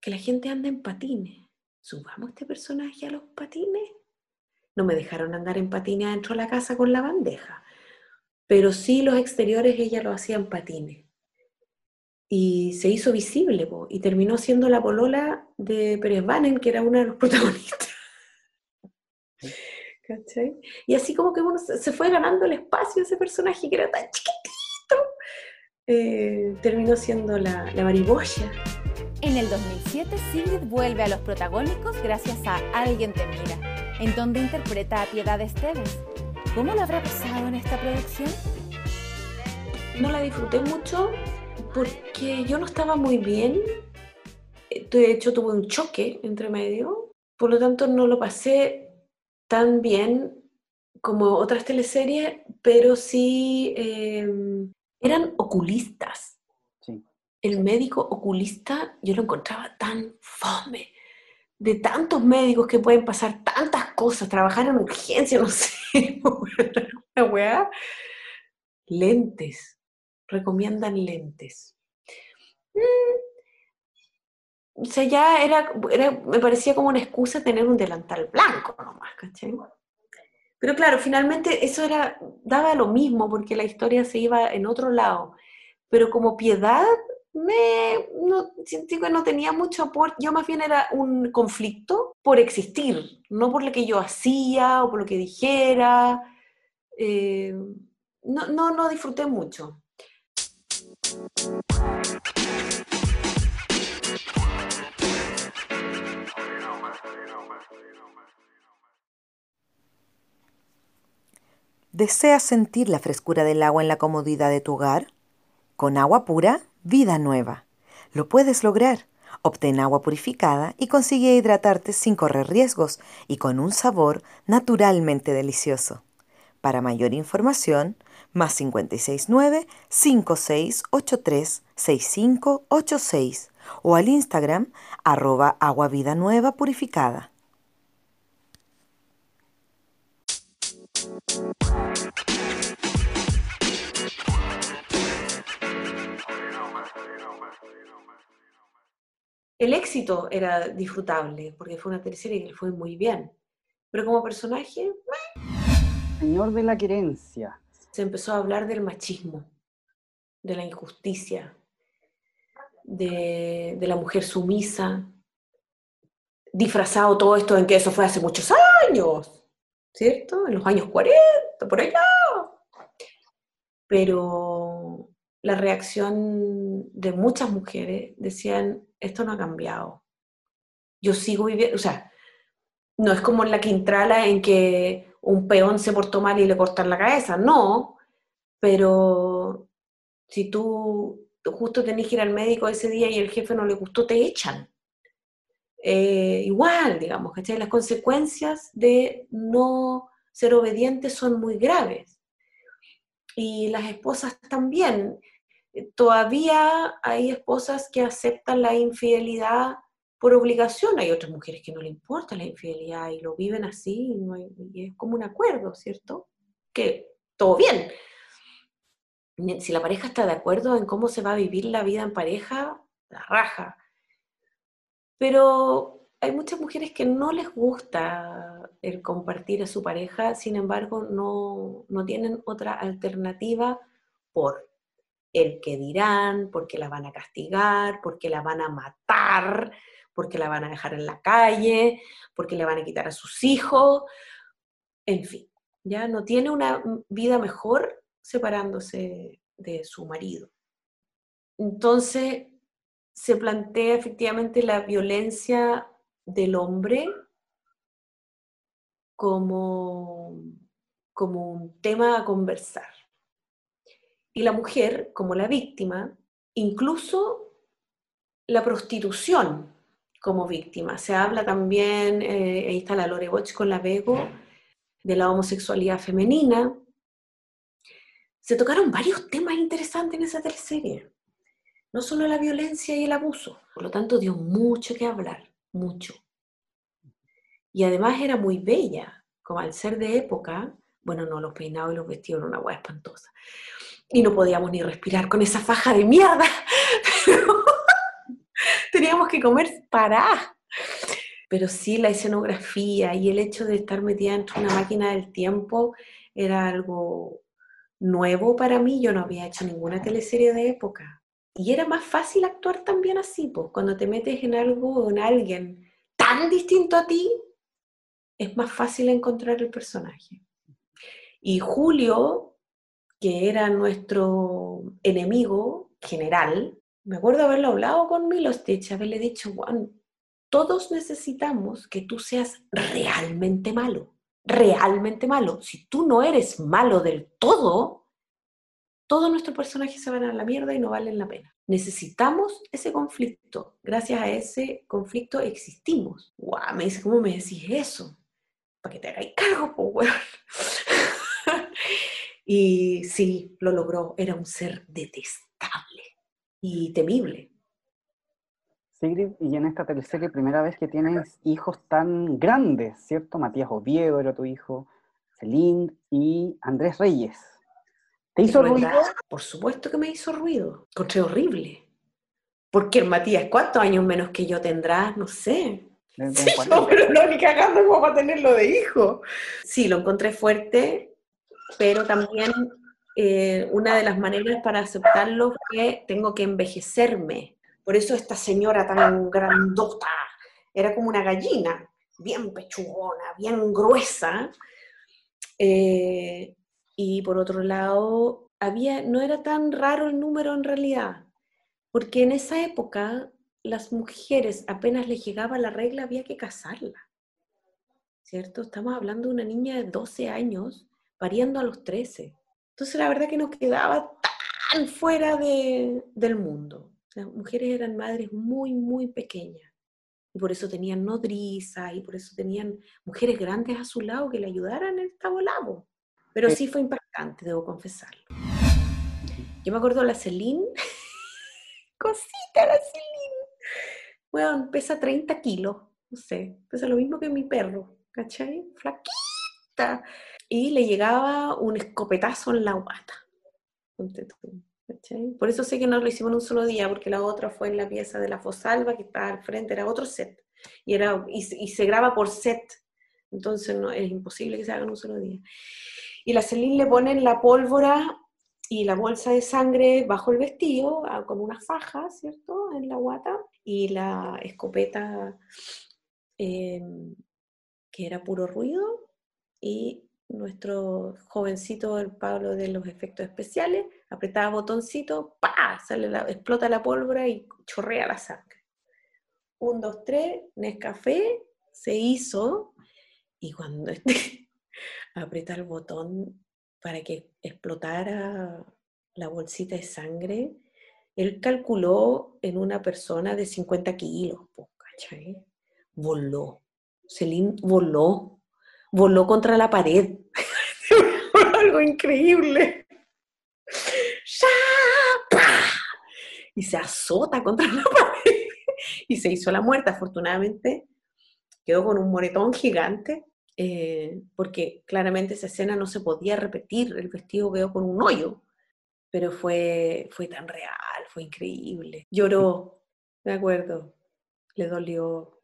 Que la gente anda en patines. subamos este personaje a los patines. No me dejaron andar en patines dentro de la casa con la bandeja, pero sí los exteriores ella lo hacía en patines. Y se hizo visible y terminó siendo la polola de Pérez Banen, que era una de los protagonistas. ¿Cachai? Y así como que uno se fue ganando el espacio ese personaje que era tan chiquitito, eh, terminó siendo la, la mariboya. En el 2007, Sigrid vuelve a los protagónicos gracias a Alguien te mira, en donde interpreta a Piedad Esteves. ¿Cómo lo habrá pasado en esta producción? No la disfruté mucho porque yo no estaba muy bien. De hecho, tuve un choque entre medio. Por lo tanto, no lo pasé tan bien como otras teleseries, pero sí em, eran oculistas el médico oculista yo lo encontraba tan fome. De tantos médicos que pueden pasar tantas cosas, trabajar en urgencia, no sé, una weá. Lentes, recomiendan lentes. Mm. O sea, ya era, me parecía como una excusa tener un delantal blanco nomás, ¿cachai? Pero claro, finalmente eso era, daba lo mismo porque la historia se iba en otro lado. Pero como piedad me no, sentí que no tenía mucho aporte, yo más bien era un conflicto por existir, no por lo que yo hacía o por lo que dijera. Eh, no, no, no disfruté mucho. ¿Deseas sentir la frescura del agua en la comodidad de tu hogar? Con agua pura vida nueva. Lo puedes lograr. Obtén agua purificada y consigue hidratarte sin correr riesgos y con un sabor naturalmente delicioso. Para mayor información, más 569-5683-6586 o al Instagram arroba agua vida nueva purificada. El éxito era disfrutable, porque fue una teleserie que le fue muy bien. Pero como personaje... Señor de la querencia. Se empezó a hablar del machismo, de la injusticia, de, la mujer sumisa, disfrazado todo esto en que eso fue hace muchos años, ¿cierto? En los años 40, por allá. Pero la reacción de muchas mujeres decían, esto no ha cambiado. Yo sigo viviendo, o sea, no es como en la Quintrala en que un peón se portó mal y le cortan la cabeza, no, pero si tú justo tenés que ir al médico ese día y el jefe no le gustó, te echan. Eh, igual, digamos, ¿cachai? Las consecuencias de no ser obedientes son muy graves. Y las esposas también todavía hay esposas que aceptan la infidelidad por obligación, hay otras mujeres que no le importa la infidelidad y lo viven así, y es como un acuerdo, ¿cierto? Que todo bien. Si la pareja está de acuerdo en cómo se va a vivir la vida en pareja, la raja. Pero hay muchas mujeres que no les gusta el compartir a su pareja, sin embargo, no, no tienen otra alternativa por el que dirán, porque la van a castigar, porque la van a matar, porque la van a dejar en la calle, porque le van a quitar a sus hijos, en fin, ya no tiene una vida mejor separándose de su marido. Entonces se plantea efectivamente la violencia del hombre como, como un tema a conversar y la mujer como la víctima, incluso la prostitución como víctima. Se habla también, eh, ahí está la Lore Boch con la Vego, de la homosexualidad femenina. Se tocaron varios temas interesantes en esa teleserie. No solo la violencia y el abuso, por lo tanto dio mucho que hablar, mucho. Y además era muy bella, como al ser de época, bueno, no, los peinados y los vestidos eran una hueá espantosa y no podíamos ni respirar con esa faja de mierda. Teníamos que comer para. pero sí la escenografía y el hecho de estar metida dentro de una máquina del tiempo era algo nuevo para mí. Yo no había hecho ninguna teleserie de época. Y era más fácil actuar también así, pues, cuando te metes en algo en alguien tan distinto a ti, es más fácil encontrar el personaje. Y Julio, que era nuestro enemigo general, me acuerdo haberlo hablado con Milostich, haberle dicho, Juan, todos necesitamos que tú seas realmente malo, realmente malo. Si tú no eres malo del todo, todos nuestros personajes se van a la mierda y no valen la pena. Necesitamos ese conflicto. Gracias a ese conflicto existimos. Guau, me dice, ¿cómo me decís eso? Para que te hagáis cargo, pues, y sí, lo logró. Era un ser detestable y temible. Sigrid, y en esta teleserie, primera vez que tienes hijos tan grandes, ¿cierto? Matías Oviedo era tu hijo, Celine y Andrés Reyes. ¿Te hizo ruido? Por supuesto que me hizo ruido. Encontré horrible. Porque el Matías, ¿cuántos años menos que yo tendrá? No sé. Sí, pero no, ni cagando como para tenerlo de hijo. Sí, lo encontré fuerte, pero también eh, una de las maneras para aceptarlo fue tengo que envejecerme. Por eso esta señora tan grandota era como una gallina, bien pechugona, bien gruesa. Eh, y por otro lado, había, no era tan raro el número en realidad, porque en esa época las mujeres apenas les llegaba la regla había que casarla. ¿Cierto? Estamos hablando de una niña de 12 años pariendo a los 13. Entonces la verdad que no quedaba tan fuera de, del mundo. Las mujeres eran madres muy, muy pequeñas. Y por eso tenían nodrizas y por eso tenían mujeres grandes a su lado que le ayudaran en el tabolabo. Pero sí fue impactante, debo confesarlo. Yo me acuerdo de la Celine, cosita la Celine. Bueno, pesa 30 kilos, no sé, pesa lo mismo que mi perro, ¿cachai? Flaquita. Y le llegaba un escopetazo en la guata. Por eso sé que no lo hicimos en un solo día, porque la otra fue en la pieza de la Fosalva, que estaba al frente, era otro set. Y, era, y, y se graba por set, entonces no, es imposible que se haga en un solo día. Y la Celine le ponen la pólvora y la bolsa de sangre bajo el vestido, con una faja, ¿cierto?, en la guata, y la escopeta em, que era puro ruido, y nuestro jovencito, el Pablo de los efectos especiales, apretaba botoncito, ¡pa! Sale la, explota la pólvora y chorrea la sangre. Un, dos, tres, Nescafé, se hizo, y cuando este, apretar el botón para que explotara la bolsita de sangre, él calculó en una persona de 50 kilos, ¿cachai? Voló. Celine voló. Voló contra la pared. Algo increíble. Y se azota contra la pared. Y se hizo la muerte. Afortunadamente, quedó con un moretón gigante eh, porque claramente esa escena no se podía repetir, el vestido quedó con un hoyo, pero fue, fue tan real, fue increíble. Lloró, de acuerdo, le dolió.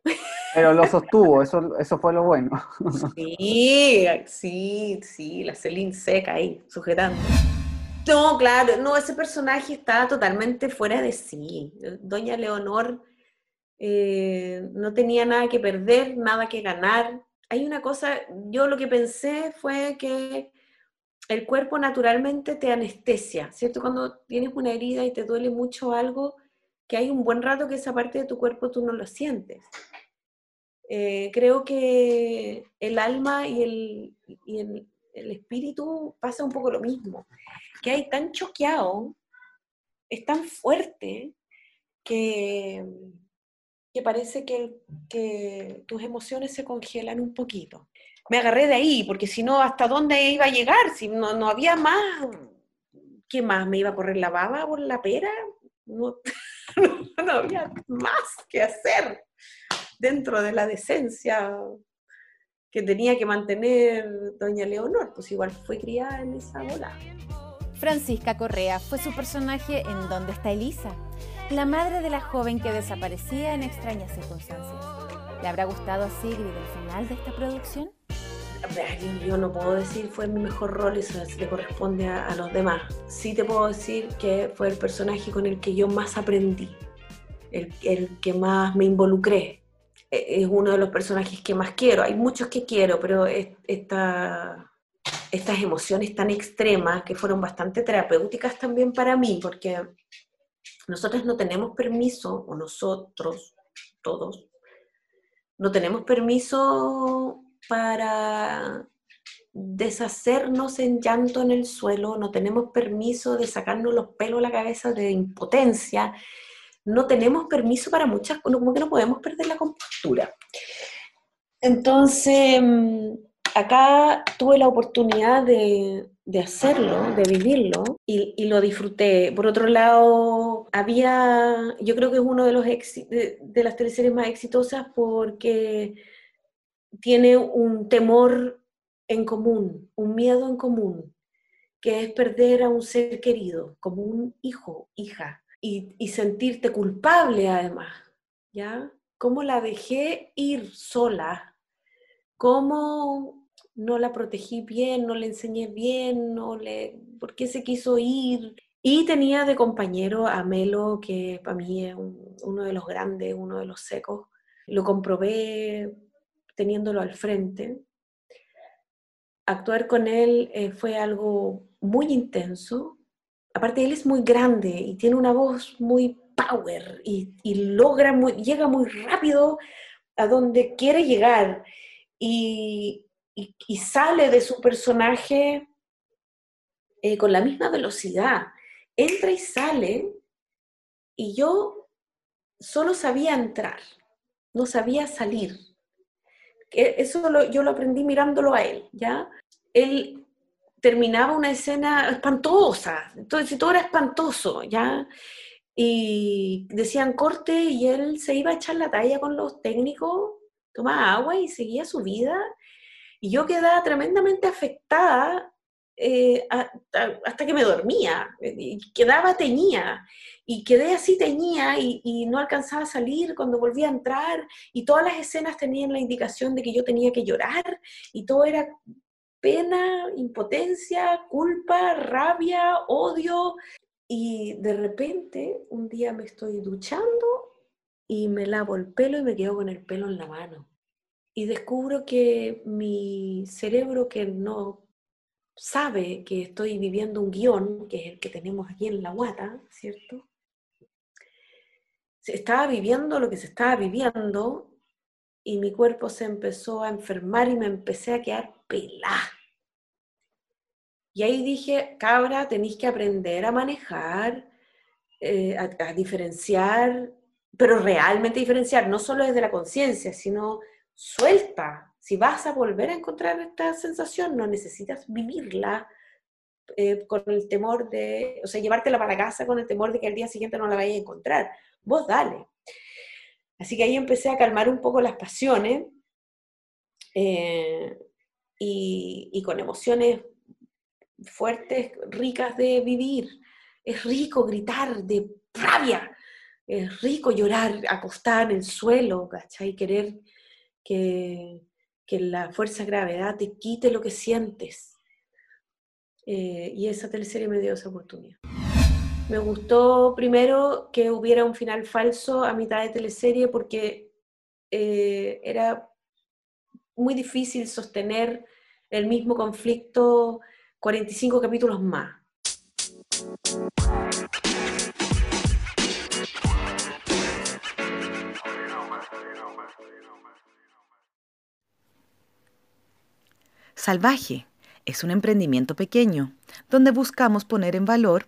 Pero lo sostuvo, eso, eso fue lo bueno. Sí, sí, sí, la Celine seca ahí, sujetando. No, claro, no, ese personaje está totalmente fuera de sí. Doña Leonor eh, no tenía nada que perder, nada que ganar, hay una cosa, yo lo que pensé fue que el cuerpo naturalmente te anestesia, ¿cierto? Cuando tienes una herida y te duele mucho algo, que hay un buen rato que esa parte de tu cuerpo tú no lo sientes. Eh, creo que el alma y, el, y el, el, espíritu pasa un poco lo mismo, que hay tan choqueado, es tan fuerte, que, que parece que, que tus emociones se congelan un poquito. Me agarré de ahí, porque si no, ¿hasta dónde iba a llegar? Si no, no había más, ¿qué más? ¿Me iba a correr la baba por la pera? No, no había más que hacer dentro de la decencia que tenía que mantener doña Leonor, pues igual fue criada en esa bola. Francisca Correa fue su personaje en ¿Dónde está Elisa? la madre de la joven que desaparecía en extrañas circunstancias. ¿Le habrá gustado a Sigrid el final de esta producción? Yo no puedo decir fue mi mejor rol, eso le corresponde a, los demás. Sí te puedo decir que fue el personaje con el que yo más aprendí, el, el que más me involucré. E, es uno de los personajes que más quiero. Hay muchos que quiero, pero esta, estas emociones tan extremas que fueron bastante terapéuticas también para mí, porque nosotros no tenemos permiso, o nosotros, todos, no tenemos permiso para deshacernos en llanto en el suelo, no tenemos permiso de sacarnos los pelos a la cabeza de impotencia, no tenemos permiso para muchas cosas, como que no podemos perder la compostura. Entonces, mm, acá tuve la oportunidad de, hacerlo, de vivirlo, y, lo disfruté. Por otro lado, había, yo creo que es uno de, los de, de las teleseries más exitosas porque tiene un temor en común, un miedo en común, que es perder a un ser querido, como un hijo, hija, y, sentirte culpable además, ¿ya? ¿Cómo la dejé ir sola? ¿Cómo no la protegí bien, no le enseñé bien, no le, por qué se quiso ir. Y tenía de compañero a Melo, que para mí es uno de los grandes, uno de los secos. Lo comprobé teniéndolo al frente. Actuar con él eh, fue algo muy intenso. Aparte, él es muy grande y tiene una voz muy power y, logra, muy, llega muy rápido a donde quiere llegar. Y, sale de su personaje eh, con la misma velocidad. Entra y sale y yo solo sabía entrar, no sabía salir. Eso yo lo aprendí mirándolo a él, ¿ya? Él terminaba una escena espantosa, entonces todo era espantoso, ¿ya? Y decían corte y él se iba a echar la talla con los técnicos, tomaba agua y seguía su vida y yo quedaba tremendamente afectada eh, hasta que me dormía, quedaba teñía, y quedé así teñía y, y, no alcanzaba a salir cuando volví a entrar, y todas las escenas tenían la indicación de que yo tenía que llorar, y todo era pena, impotencia, culpa, rabia, odio, y de repente un día me estoy duchando y me lavo el pelo y me quedo con el pelo en la mano y descubro que mi cerebro que no sabe que estoy viviendo un guion, que es el que tenemos aquí en la guata, ¿cierto? Se estaba viviendo lo que se estaba viviendo y mi cuerpo se empezó a enfermar y me empecé a quedar pelada. Y ahí dije, cabra, tenéis que aprender a manejar, eh, a diferenciar, pero realmente diferenciar, no solo desde la conciencia, sino suelta. Si vas a volver a encontrar esta sensación, no necesitas vivirla eh, con el temor de, o sea, llevártela para casa con el temor de que al día siguiente no la vayas a encontrar. Vos dale. Así que ahí empecé a calmar un poco las pasiones eh, y, con emociones fuertes, ricas de vivir. Es rico gritar de rabia, es rico llorar, acostar en el suelo, ¿cachai? Querer que, la fuerza de gravedad te quite lo que sientes. Eh, y esa teleserie me dio esa oportunidad. Me gustó primero que hubiera un final falso a mitad de teleserie porque eh, era muy difícil sostener el mismo conflicto 45 capítulos más. Salvaje es un emprendimiento pequeño donde buscamos poner en valor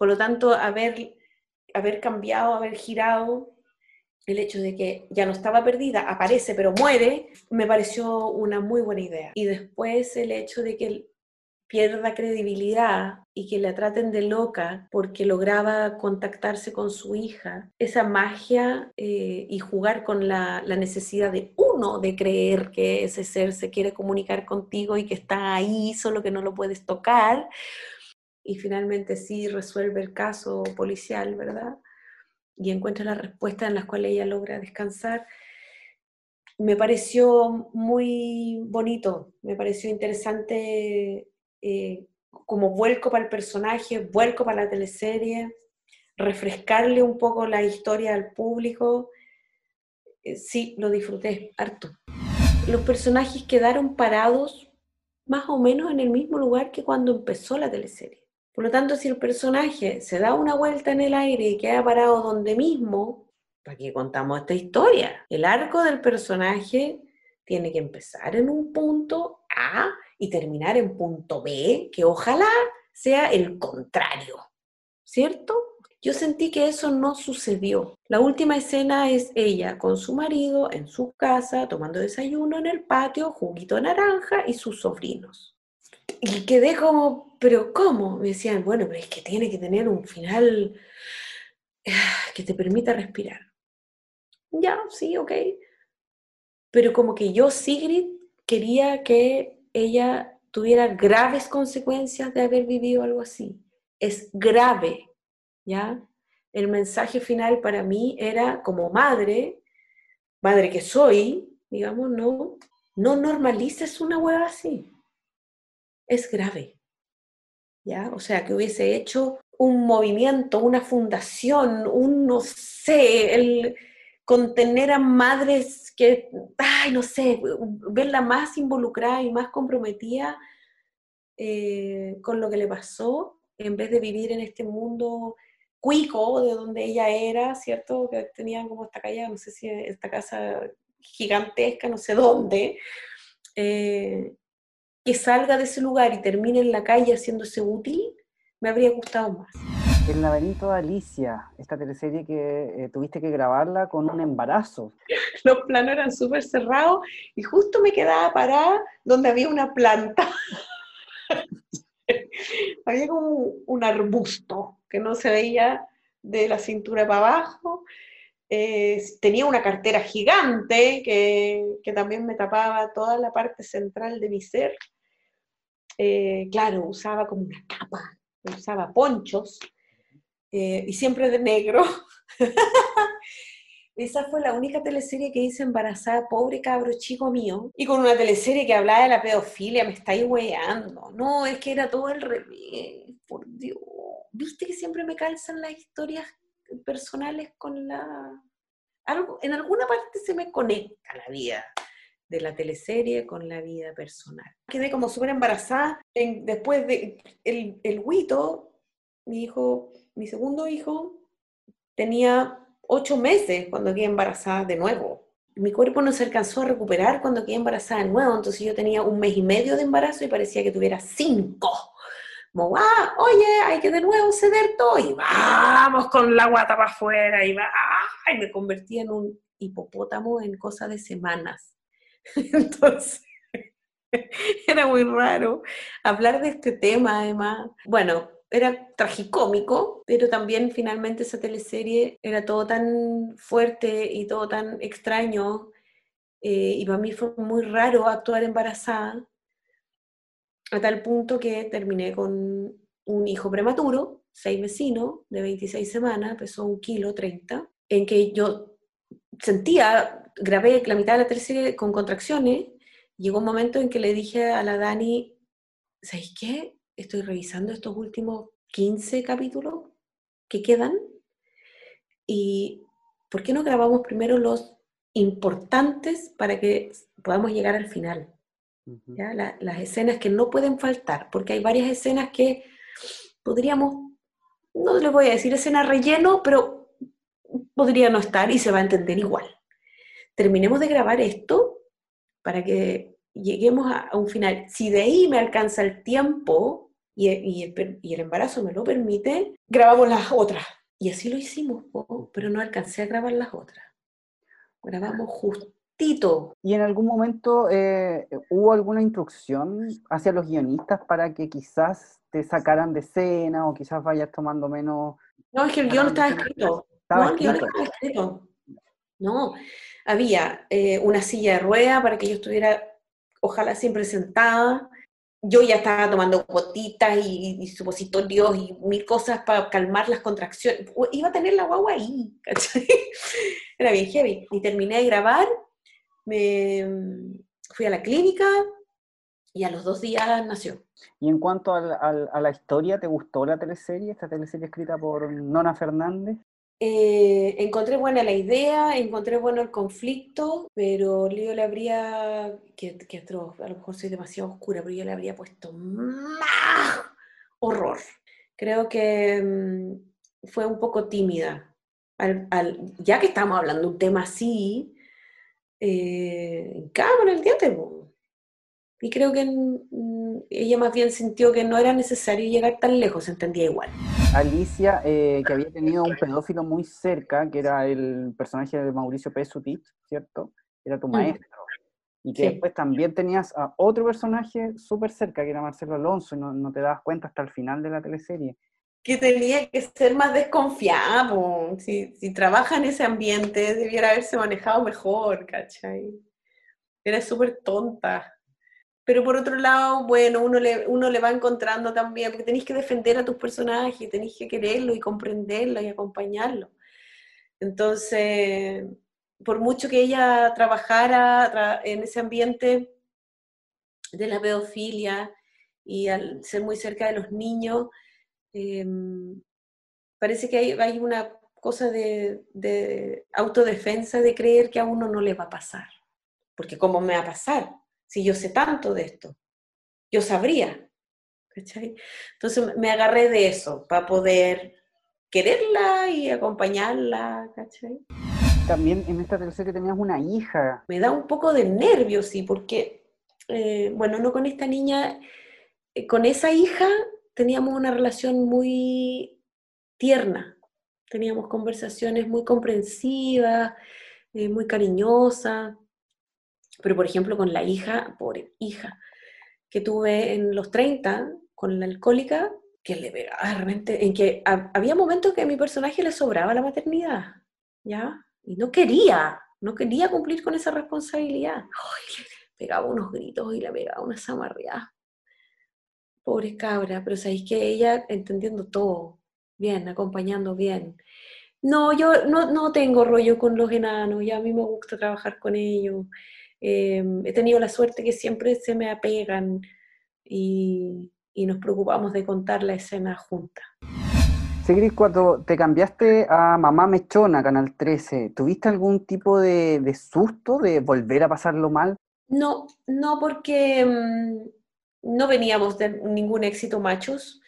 Por lo tanto, haber, haber cambiado, haber girado, el hecho de que ya no estaba perdida, aparece pero muere, me pareció una muy buena idea. Y después el hecho de que pierda credibilidad y que la traten de loca porque lograba contactarse con su hija, esa magia eh, y jugar con la, la, necesidad de uno de creer que ese ser se quiere comunicar contigo y que está ahí, solo que no lo puedes tocar, y finalmente sí resuelve el caso policial, ¿verdad? Y encuentra la respuesta en las cuales ella logra descansar. Me pareció muy bonito, me pareció interesante eh, como vuelco para el personaje, vuelco para la teleserie, refrescarle un poco la historia al público. Eh, sí, lo disfruté harto. Los personajes quedaron parados más o menos en el mismo lugar que cuando empezó la teleserie. Por lo tanto, si el personaje se da una vuelta en el aire y queda parado donde mismo, ¿para qué contamos esta historia? El arco del personaje tiene que empezar en un punto A y terminar en punto B, que ojalá sea el contrario, ¿cierto? Yo sentí que eso no sucedió. La última escena es ella con su marido en su casa, tomando desayuno en el patio, juguito de naranja y sus sobrinos. Y quedé como, pero ¿cómo? Me decían, bueno, pero es que tiene que tener un final que te permita respirar. Ya, sí, ok. Pero como que yo, Sigrid, quería que ella tuviera graves consecuencias de haber vivido algo así. Es grave, ¿ya? El mensaje final para mí era como madre, madre que soy, digamos, no, no normalices una hueva así. Es grave, ¿ya? O sea, que hubiese hecho un movimiento, una fundación, un, no sé, el contener a madres que, ay, no sé, verla más involucrada y más comprometida eh, con lo que le pasó, en vez de vivir en este mundo cuico de donde ella era, ¿cierto? Que tenía como esta calle, no sé si esta casa gigantesca, no sé dónde, eh, que salga de ese lugar y termine en la calle haciéndose útil, me habría gustado más. El laberinto de Alicia, esta teleserie que eh, tuviste que grabarla con un embarazo. Los planos eran súper cerrados y justo me quedaba parada donde había una planta. había como un arbusto que no se veía de la cintura para abajo. Eh, tenía una cartera gigante que, también me tapaba toda la parte central de mi ser. Eh, claro, usaba como una capa, usaba ponchos eh, y siempre de negro. Esa fue la única teleserie que hice embarazada, pobre cabro chico mío. Y con una teleserie que hablaba de la pedofilia, me estáis weando. No, es que era todo el revés, por Dios. ¿Viste que siempre me calzan las historias personales con la... Algo, en alguna parte se me conecta la vida de la teleserie con la vida personal. Quedé como súper embarazada. después de el, el huito, mi hijo mi segundo hijo tenía ocho meses cuando quedé embarazada de nuevo. Mi cuerpo no se alcanzó a recuperar cuando quedé embarazada de nuevo, entonces yo tenía un mes y medio de embarazo y parecía que tuviera cinco. Como, ah, oye, hay que de nuevo ceder todo y vamos con la guata para afuera y, va, y me convertí en un hipopótamo en cosa de semanas. Entonces, era muy raro hablar de este tema además. Bueno, era tragicómico, pero también finalmente esa teleserie era todo tan fuerte y todo tan extraño, eh, y para mí fue muy raro actuar embarazada, a tal punto que terminé con un hijo prematuro, seis vecinos, de 26 semanas, pesó un kilo 30, en que yo sentía, grabé la mitad de la teleserie con contracciones, llegó un momento en que le dije a la Dani, ¿sabes qué? estoy revisando estos últimos 15 capítulos que quedan y ¿por qué no grabamos primero los importantes para que podamos llegar al final? Las escenas que no pueden faltar, porque hay varias escenas que podríamos, no les voy a decir escena relleno, pero podría no estar y se va a entender igual. Terminemos de grabar esto para que lleguemos a un final. Si de ahí me alcanza el tiempo, y, el, embarazo me lo permite, grabamos las otras. Y así lo hicimos, pero no alcancé a grabar las otras. Grabamos ¿Y en algún momento eh, hubo alguna instrucción hacia los guionistas para que quizás te sacaran de escena o quizás vayas tomando menos... No, es que el guion estaba escrito. no, el guion estaba escrito. No, había eh, una silla de rueda para que yo estuviera, ojalá siempre sentada. Yo ya estaba tomando gotitas y, supositorios y mil cosas para calmar las contracciones. Iba a tener la guagua ahí, ¿cachai? Era bien heavy. Y terminé de grabar, me fui a la clínica y a los dos días nació. Y en cuanto a la historia, ¿te gustó la teleserie, esta teleserie escrita por Nona Fernández? Eh, encontré buena la idea, encontré bueno el conflicto, pero yo le habría, que, que a lo mejor soy demasiado oscura, pero yo le habría puesto más horror. Creo que mm, fue un poco tímida. ya que estamos hablando de un tema así, eh, en el diente. Y creo que mm, ella más bien sintió que no era necesario llegar tan lejos, entendía igual. Alicia, eh, que había tenido un pedófilo muy cerca, que era el personaje de Mauricio Pesutit, ¿cierto? Era tu mm. maestro. Y que después también tenías a otro personaje súper cerca, que era Marcelo Alonso, y no, te das cuenta hasta el final de la teleserie. Que tenía que ser más desconfiado. Si, si trabaja en ese ambiente, debiera haberse manejado mejor, ¿cachai? Era súper tonta. Pero por otro lado, bueno, uno le, uno le va encontrando también, porque tenéis que defender a tus personajes, tenéis que quererlo y comprenderlo y acompañarlo. Entonces, por mucho que ella trabajara en ese ambiente de la pedofilia y al ser muy cerca de los niños, em, parece que hay, hay una cosa de, de, autodefensa de creer que a uno no le va a pasar. Porque ¿cómo me va a pasar? si yo sé tanto de esto? Yo sabría. Entonces me agarré de eso para poder quererla y acompañarla. También en esta que tenías una hija. Me da un poco de nervios, sí, porque, eh, bueno, no con esta niña, eh, con esa hija teníamos una relación muy tierna. Teníamos conversaciones muy comprensivas, eh, muy cariñosas. Pero, por ejemplo, con la hija, pobre hija, que tuve en los 30, con la alcohólica, que le pegaba realmente, en que había momentos que a mi personaje le sobraba la maternidad, ¿ya? Y no quería, no quería cumplir con esa responsabilidad. Ay, pegaba unos gritos y le pegaba una zamarreada. Pobre cabra, pero sabéis que ella entendiendo todo, bien, acompañando bien. No, yo no, no tengo rollo con los enanos, ya a mí me gusta trabajar con ellos. Em, he tenido la suerte que siempre se me apegan y, nos preocupamos de contar la escena juntas. Sigrid, cuando te cambiaste a Mamá Mechona, Canal 13, ¿tuviste algún tipo de, susto de volver a pasarlo mal? No, no porque mm, no veníamos de ningún éxito machos.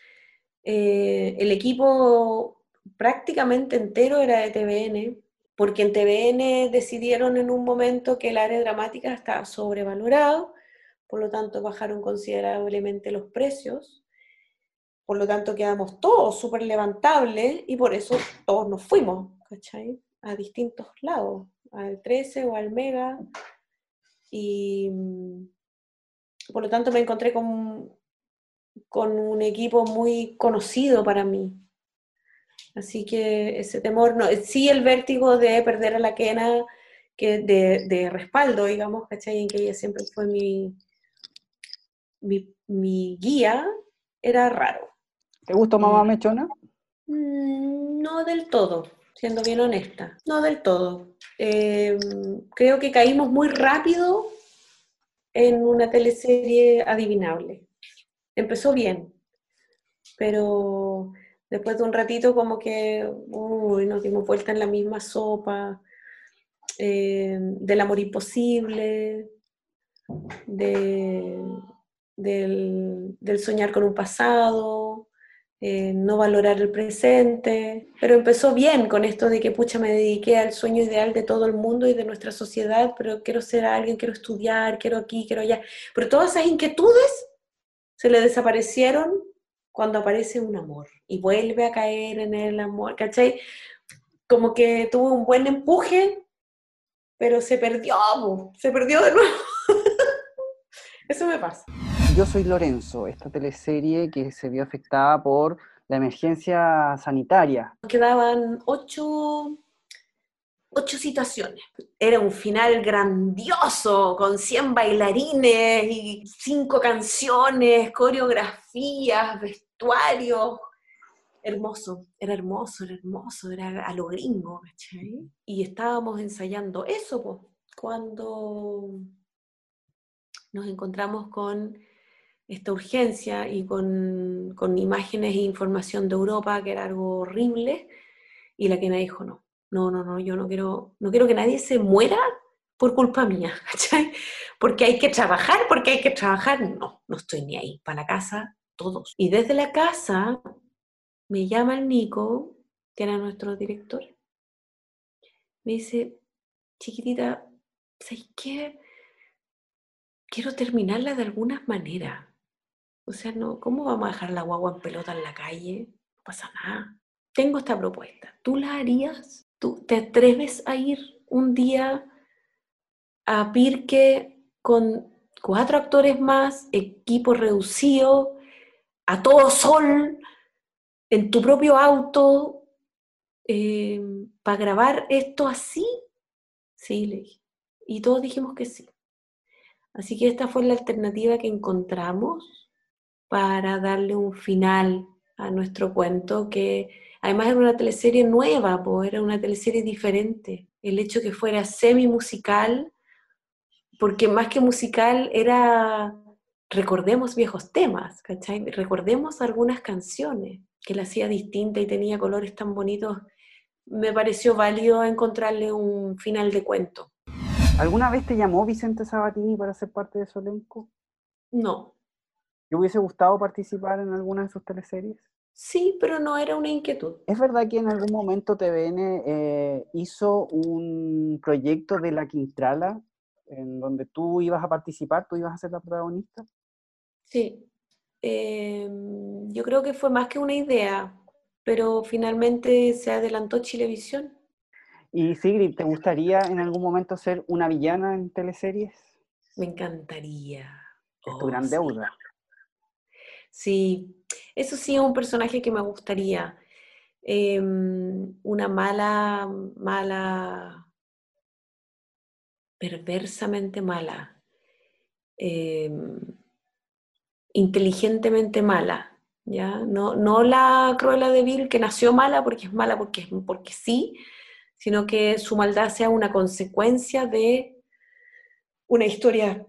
Eh, el equipo prácticamente entero era de TVN, porque en TVN decidieron en un momento que el área dramática estaba sobrevalorado, por lo tanto bajaron considerablemente los precios, por lo tanto quedamos todos súper levantables y por eso todos nos fuimos, ¿cachai? A distintos lados, al 13 o al Mega, y por lo tanto me encontré con, con un equipo muy conocido para mí, Así que ese temor, no, sí el vértigo de perder a la quena que de, respaldo, digamos, ¿cachai? En que ella siempre fue mi, mi, guía, era raro. ¿Te gustó Mamá Mechona? Mm, no del todo, siendo bien honesta, no del todo. Em, creo que caímos muy rápido en una teleserie adivinable. Empezó bien, pero después de un ratito como que nos dimos vuelta en la misma sopa, eh, del amor imposible, del, soñar con un pasado, eh, no valorar el presente, pero empezó bien con esto de que pucha me dediqué al sueño ideal de todo el mundo y de nuestra sociedad, pero quiero ser alguien, quiero estudiar, quiero aquí, quiero allá, pero todas esas inquietudes se le desaparecieron cuando aparece un amor y vuelve a caer en el amor, ¿cachai? Como que tuvo un buen empuje, pero se perdió, se perdió de nuevo. Eso me pasa. Yo soy Lorenzo, esta teleserie que se vio afectada por la emergencia sanitaria. Quedaban ocho, ocho situaciones. Era un final grandioso, con 100 bailarines y cinco canciones, coreografías, vestuarios. Hermoso, era hermoso, era hermoso, era a lo gringo. Y estábamos ensayando eso, cuando nos encontramos con esta urgencia y con, imágenes e información de Europa, que era algo horrible, y la quena dijo, no, no, no, no, yo no quiero, no quiero que nadie se muera por culpa mía, ¿cachai? Porque hay que trabajar, porque hay que trabajar. No, no estoy ni ahí, para la casa, todos. Y desde la casa me llama el Nico, que era nuestro director, me dice, chiquitita, ¿sabes qué? Quiero terminarla de alguna manera. O sea, no, ¿cómo vamos a dejar la guagua en pelota en la calle? No pasa nada. Tengo esta propuesta. ¿Tú la harías? ¿Tú te atreves a ir un día a Pirque con cuatro actores más, equipo reducido, a todo sol, en tu propio auto, em, para grabar esto así? Sí, le dije. Y todos dijimos que sí. Así que esta fue la alternativa que encontramos para darle un final a nuestro cuento, que además era una teleserie nueva, pues era una teleserie diferente. El hecho que fuera semi musical, porque más que musical era recordemos viejos temas, ¿cachai? Recordemos algunas canciones que la hacía distinta y tenía colores tan bonitos. Me pareció válido encontrarle un final de cuento. ¿Alguna vez te llamó Vicente Sabatini para ser parte de su elenco? No, ¿Te hubiese gustado participar en alguna de sus teleseries? Sí, pero no era una inquietud. ¿Es verdad que en algún momento TVN eh, hizo un proyecto de la Quintrala en donde tú ibas a participar, tú ibas a ser la protagonista? Sí, em, yo creo que fue más que una idea, pero finalmente se adelantó Chilevisión. ¿Y Sigrid, te gustaría en algún momento ser una villana en teleseries? Me encantaría. Es tu gran oh, deuda. Sí, eso sí es un personaje que me gustaría. Em, una mala, mala, perversamente mala, em, inteligentemente mala, ¿ya? No, no la Cruella de Vil que nació mala porque es mala porque, porque sí, sino que su maldad sea una consecuencia de una historia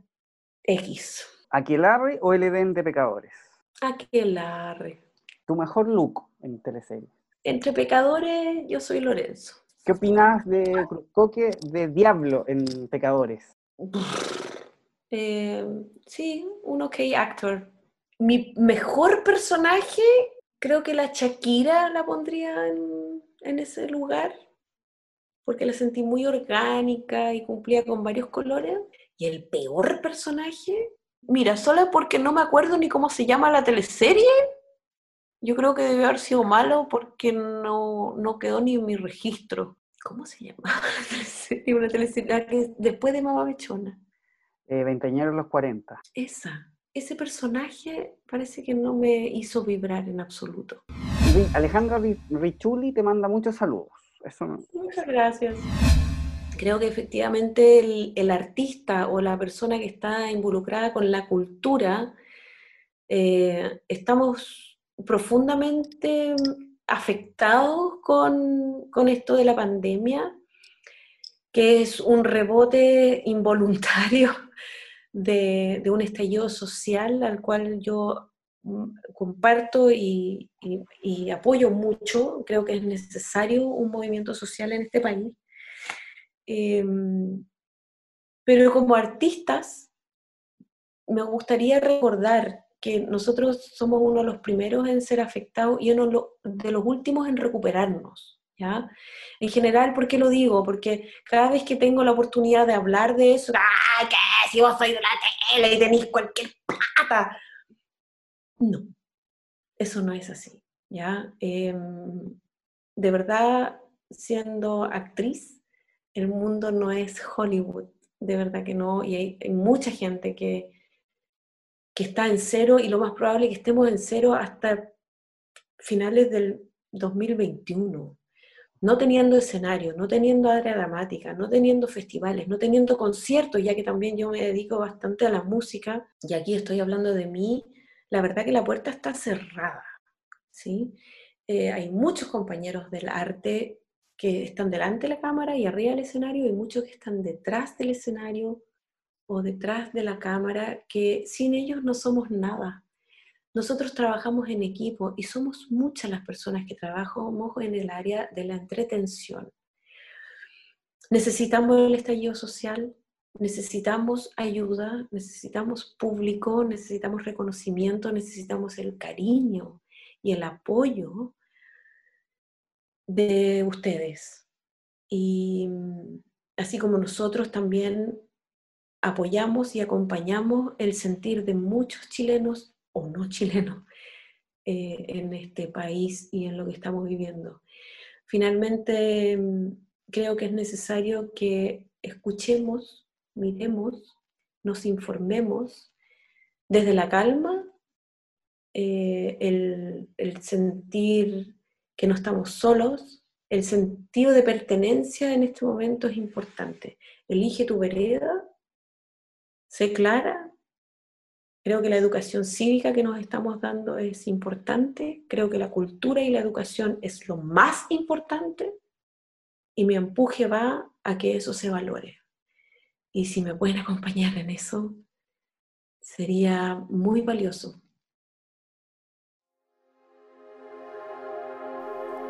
X. ¿Aquelarre o el Edén de pecadores? Aquelarre. ¿Tu mejor look en teleserie? Entre pecadores, yo soy Lorenzo. ¿Qué opinas de Coque de Diablo en Pecadores? Eh, sí, un ok actor. Mi mejor personaje, creo que la Shakira la pondría en, en ese lugar, porque la sentí muy orgánica y cumplía con varios colores. Y el peor personaje, Mira, solo porque no me acuerdo ni cómo se llama la teleserie, yo creo que debe haber sido malo porque no, no quedó ni en mi registro. ¿Cómo se llama la teleserie? Una teleserie que después de Mamá Mechona. Eh, los 40. Esa. Ese personaje parece que no me hizo vibrar en absoluto. Alejandra Richuli te manda muchos saludos. Eso Muchas gracias creo que efectivamente el, artista o la persona que está involucrada con la cultura, eh, estamos profundamente afectados con, esto de la pandemia, que es un rebote involuntario de, un estallido social al cual yo mm, comparto y, apoyo mucho. Creo que es necesario un movimiento social en este país. Em, pero como artistas, me gustaría recordar que nosotros somos uno de los primeros en ser afectados y uno de los últimos en recuperarnos. ¿ya? En general, ¿por qué lo digo? Porque cada vez que tengo la oportunidad de hablar de eso, ¡ah, qué! Si vos sois de la tele y tenéis cualquier plata. No. eso no es así, ¿ya? Em, de verdad, siendo actriz, el mundo no es Hollywood, de verdad que no, y hay, mucha gente que, que está en cero y lo más probable es que estemos en cero hasta finales del 2021, no teniendo escenario, no teniendo área dramática, no teniendo festivales, no teniendo conciertos, ya que también yo me dedico bastante a la música, y aquí estoy hablando de mí, la verdad que la puerta está cerrada, ¿sí? Eh, hay muchos compañeros del arte que están delante de la cámara y arriba del escenario, y muchos que están detrás del escenario o detrás de la cámara, que sin ellos no somos nada. Nosotros trabajamos en equipo y somos muchas las personas que trabajamos en el área de la entretención. Necesitamos el estallido social, necesitamos ayuda, necesitamos público, necesitamos reconocimiento, necesitamos el cariño y el apoyo de ustedes. Y mm, así como nosotros también apoyamos y acompañamos el sentir de muchos chilenos o no chilenos eh, en este país y en lo que estamos viviendo. Finalmente, mm, creo que es necesario que escuchemos, miremos, nos informemos desde la calma, eh, el, el sentir que no estamos solos, el sentido de pertenencia en este momento es importante. Elige tu vereda, sé clara. Creo que la educación cívica que nos estamos dando es importante. Creo que la cultura y la educación es lo más importante. Y mi empuje va a que eso se valore. Y si me pueden acompañar en eso, sería muy valioso.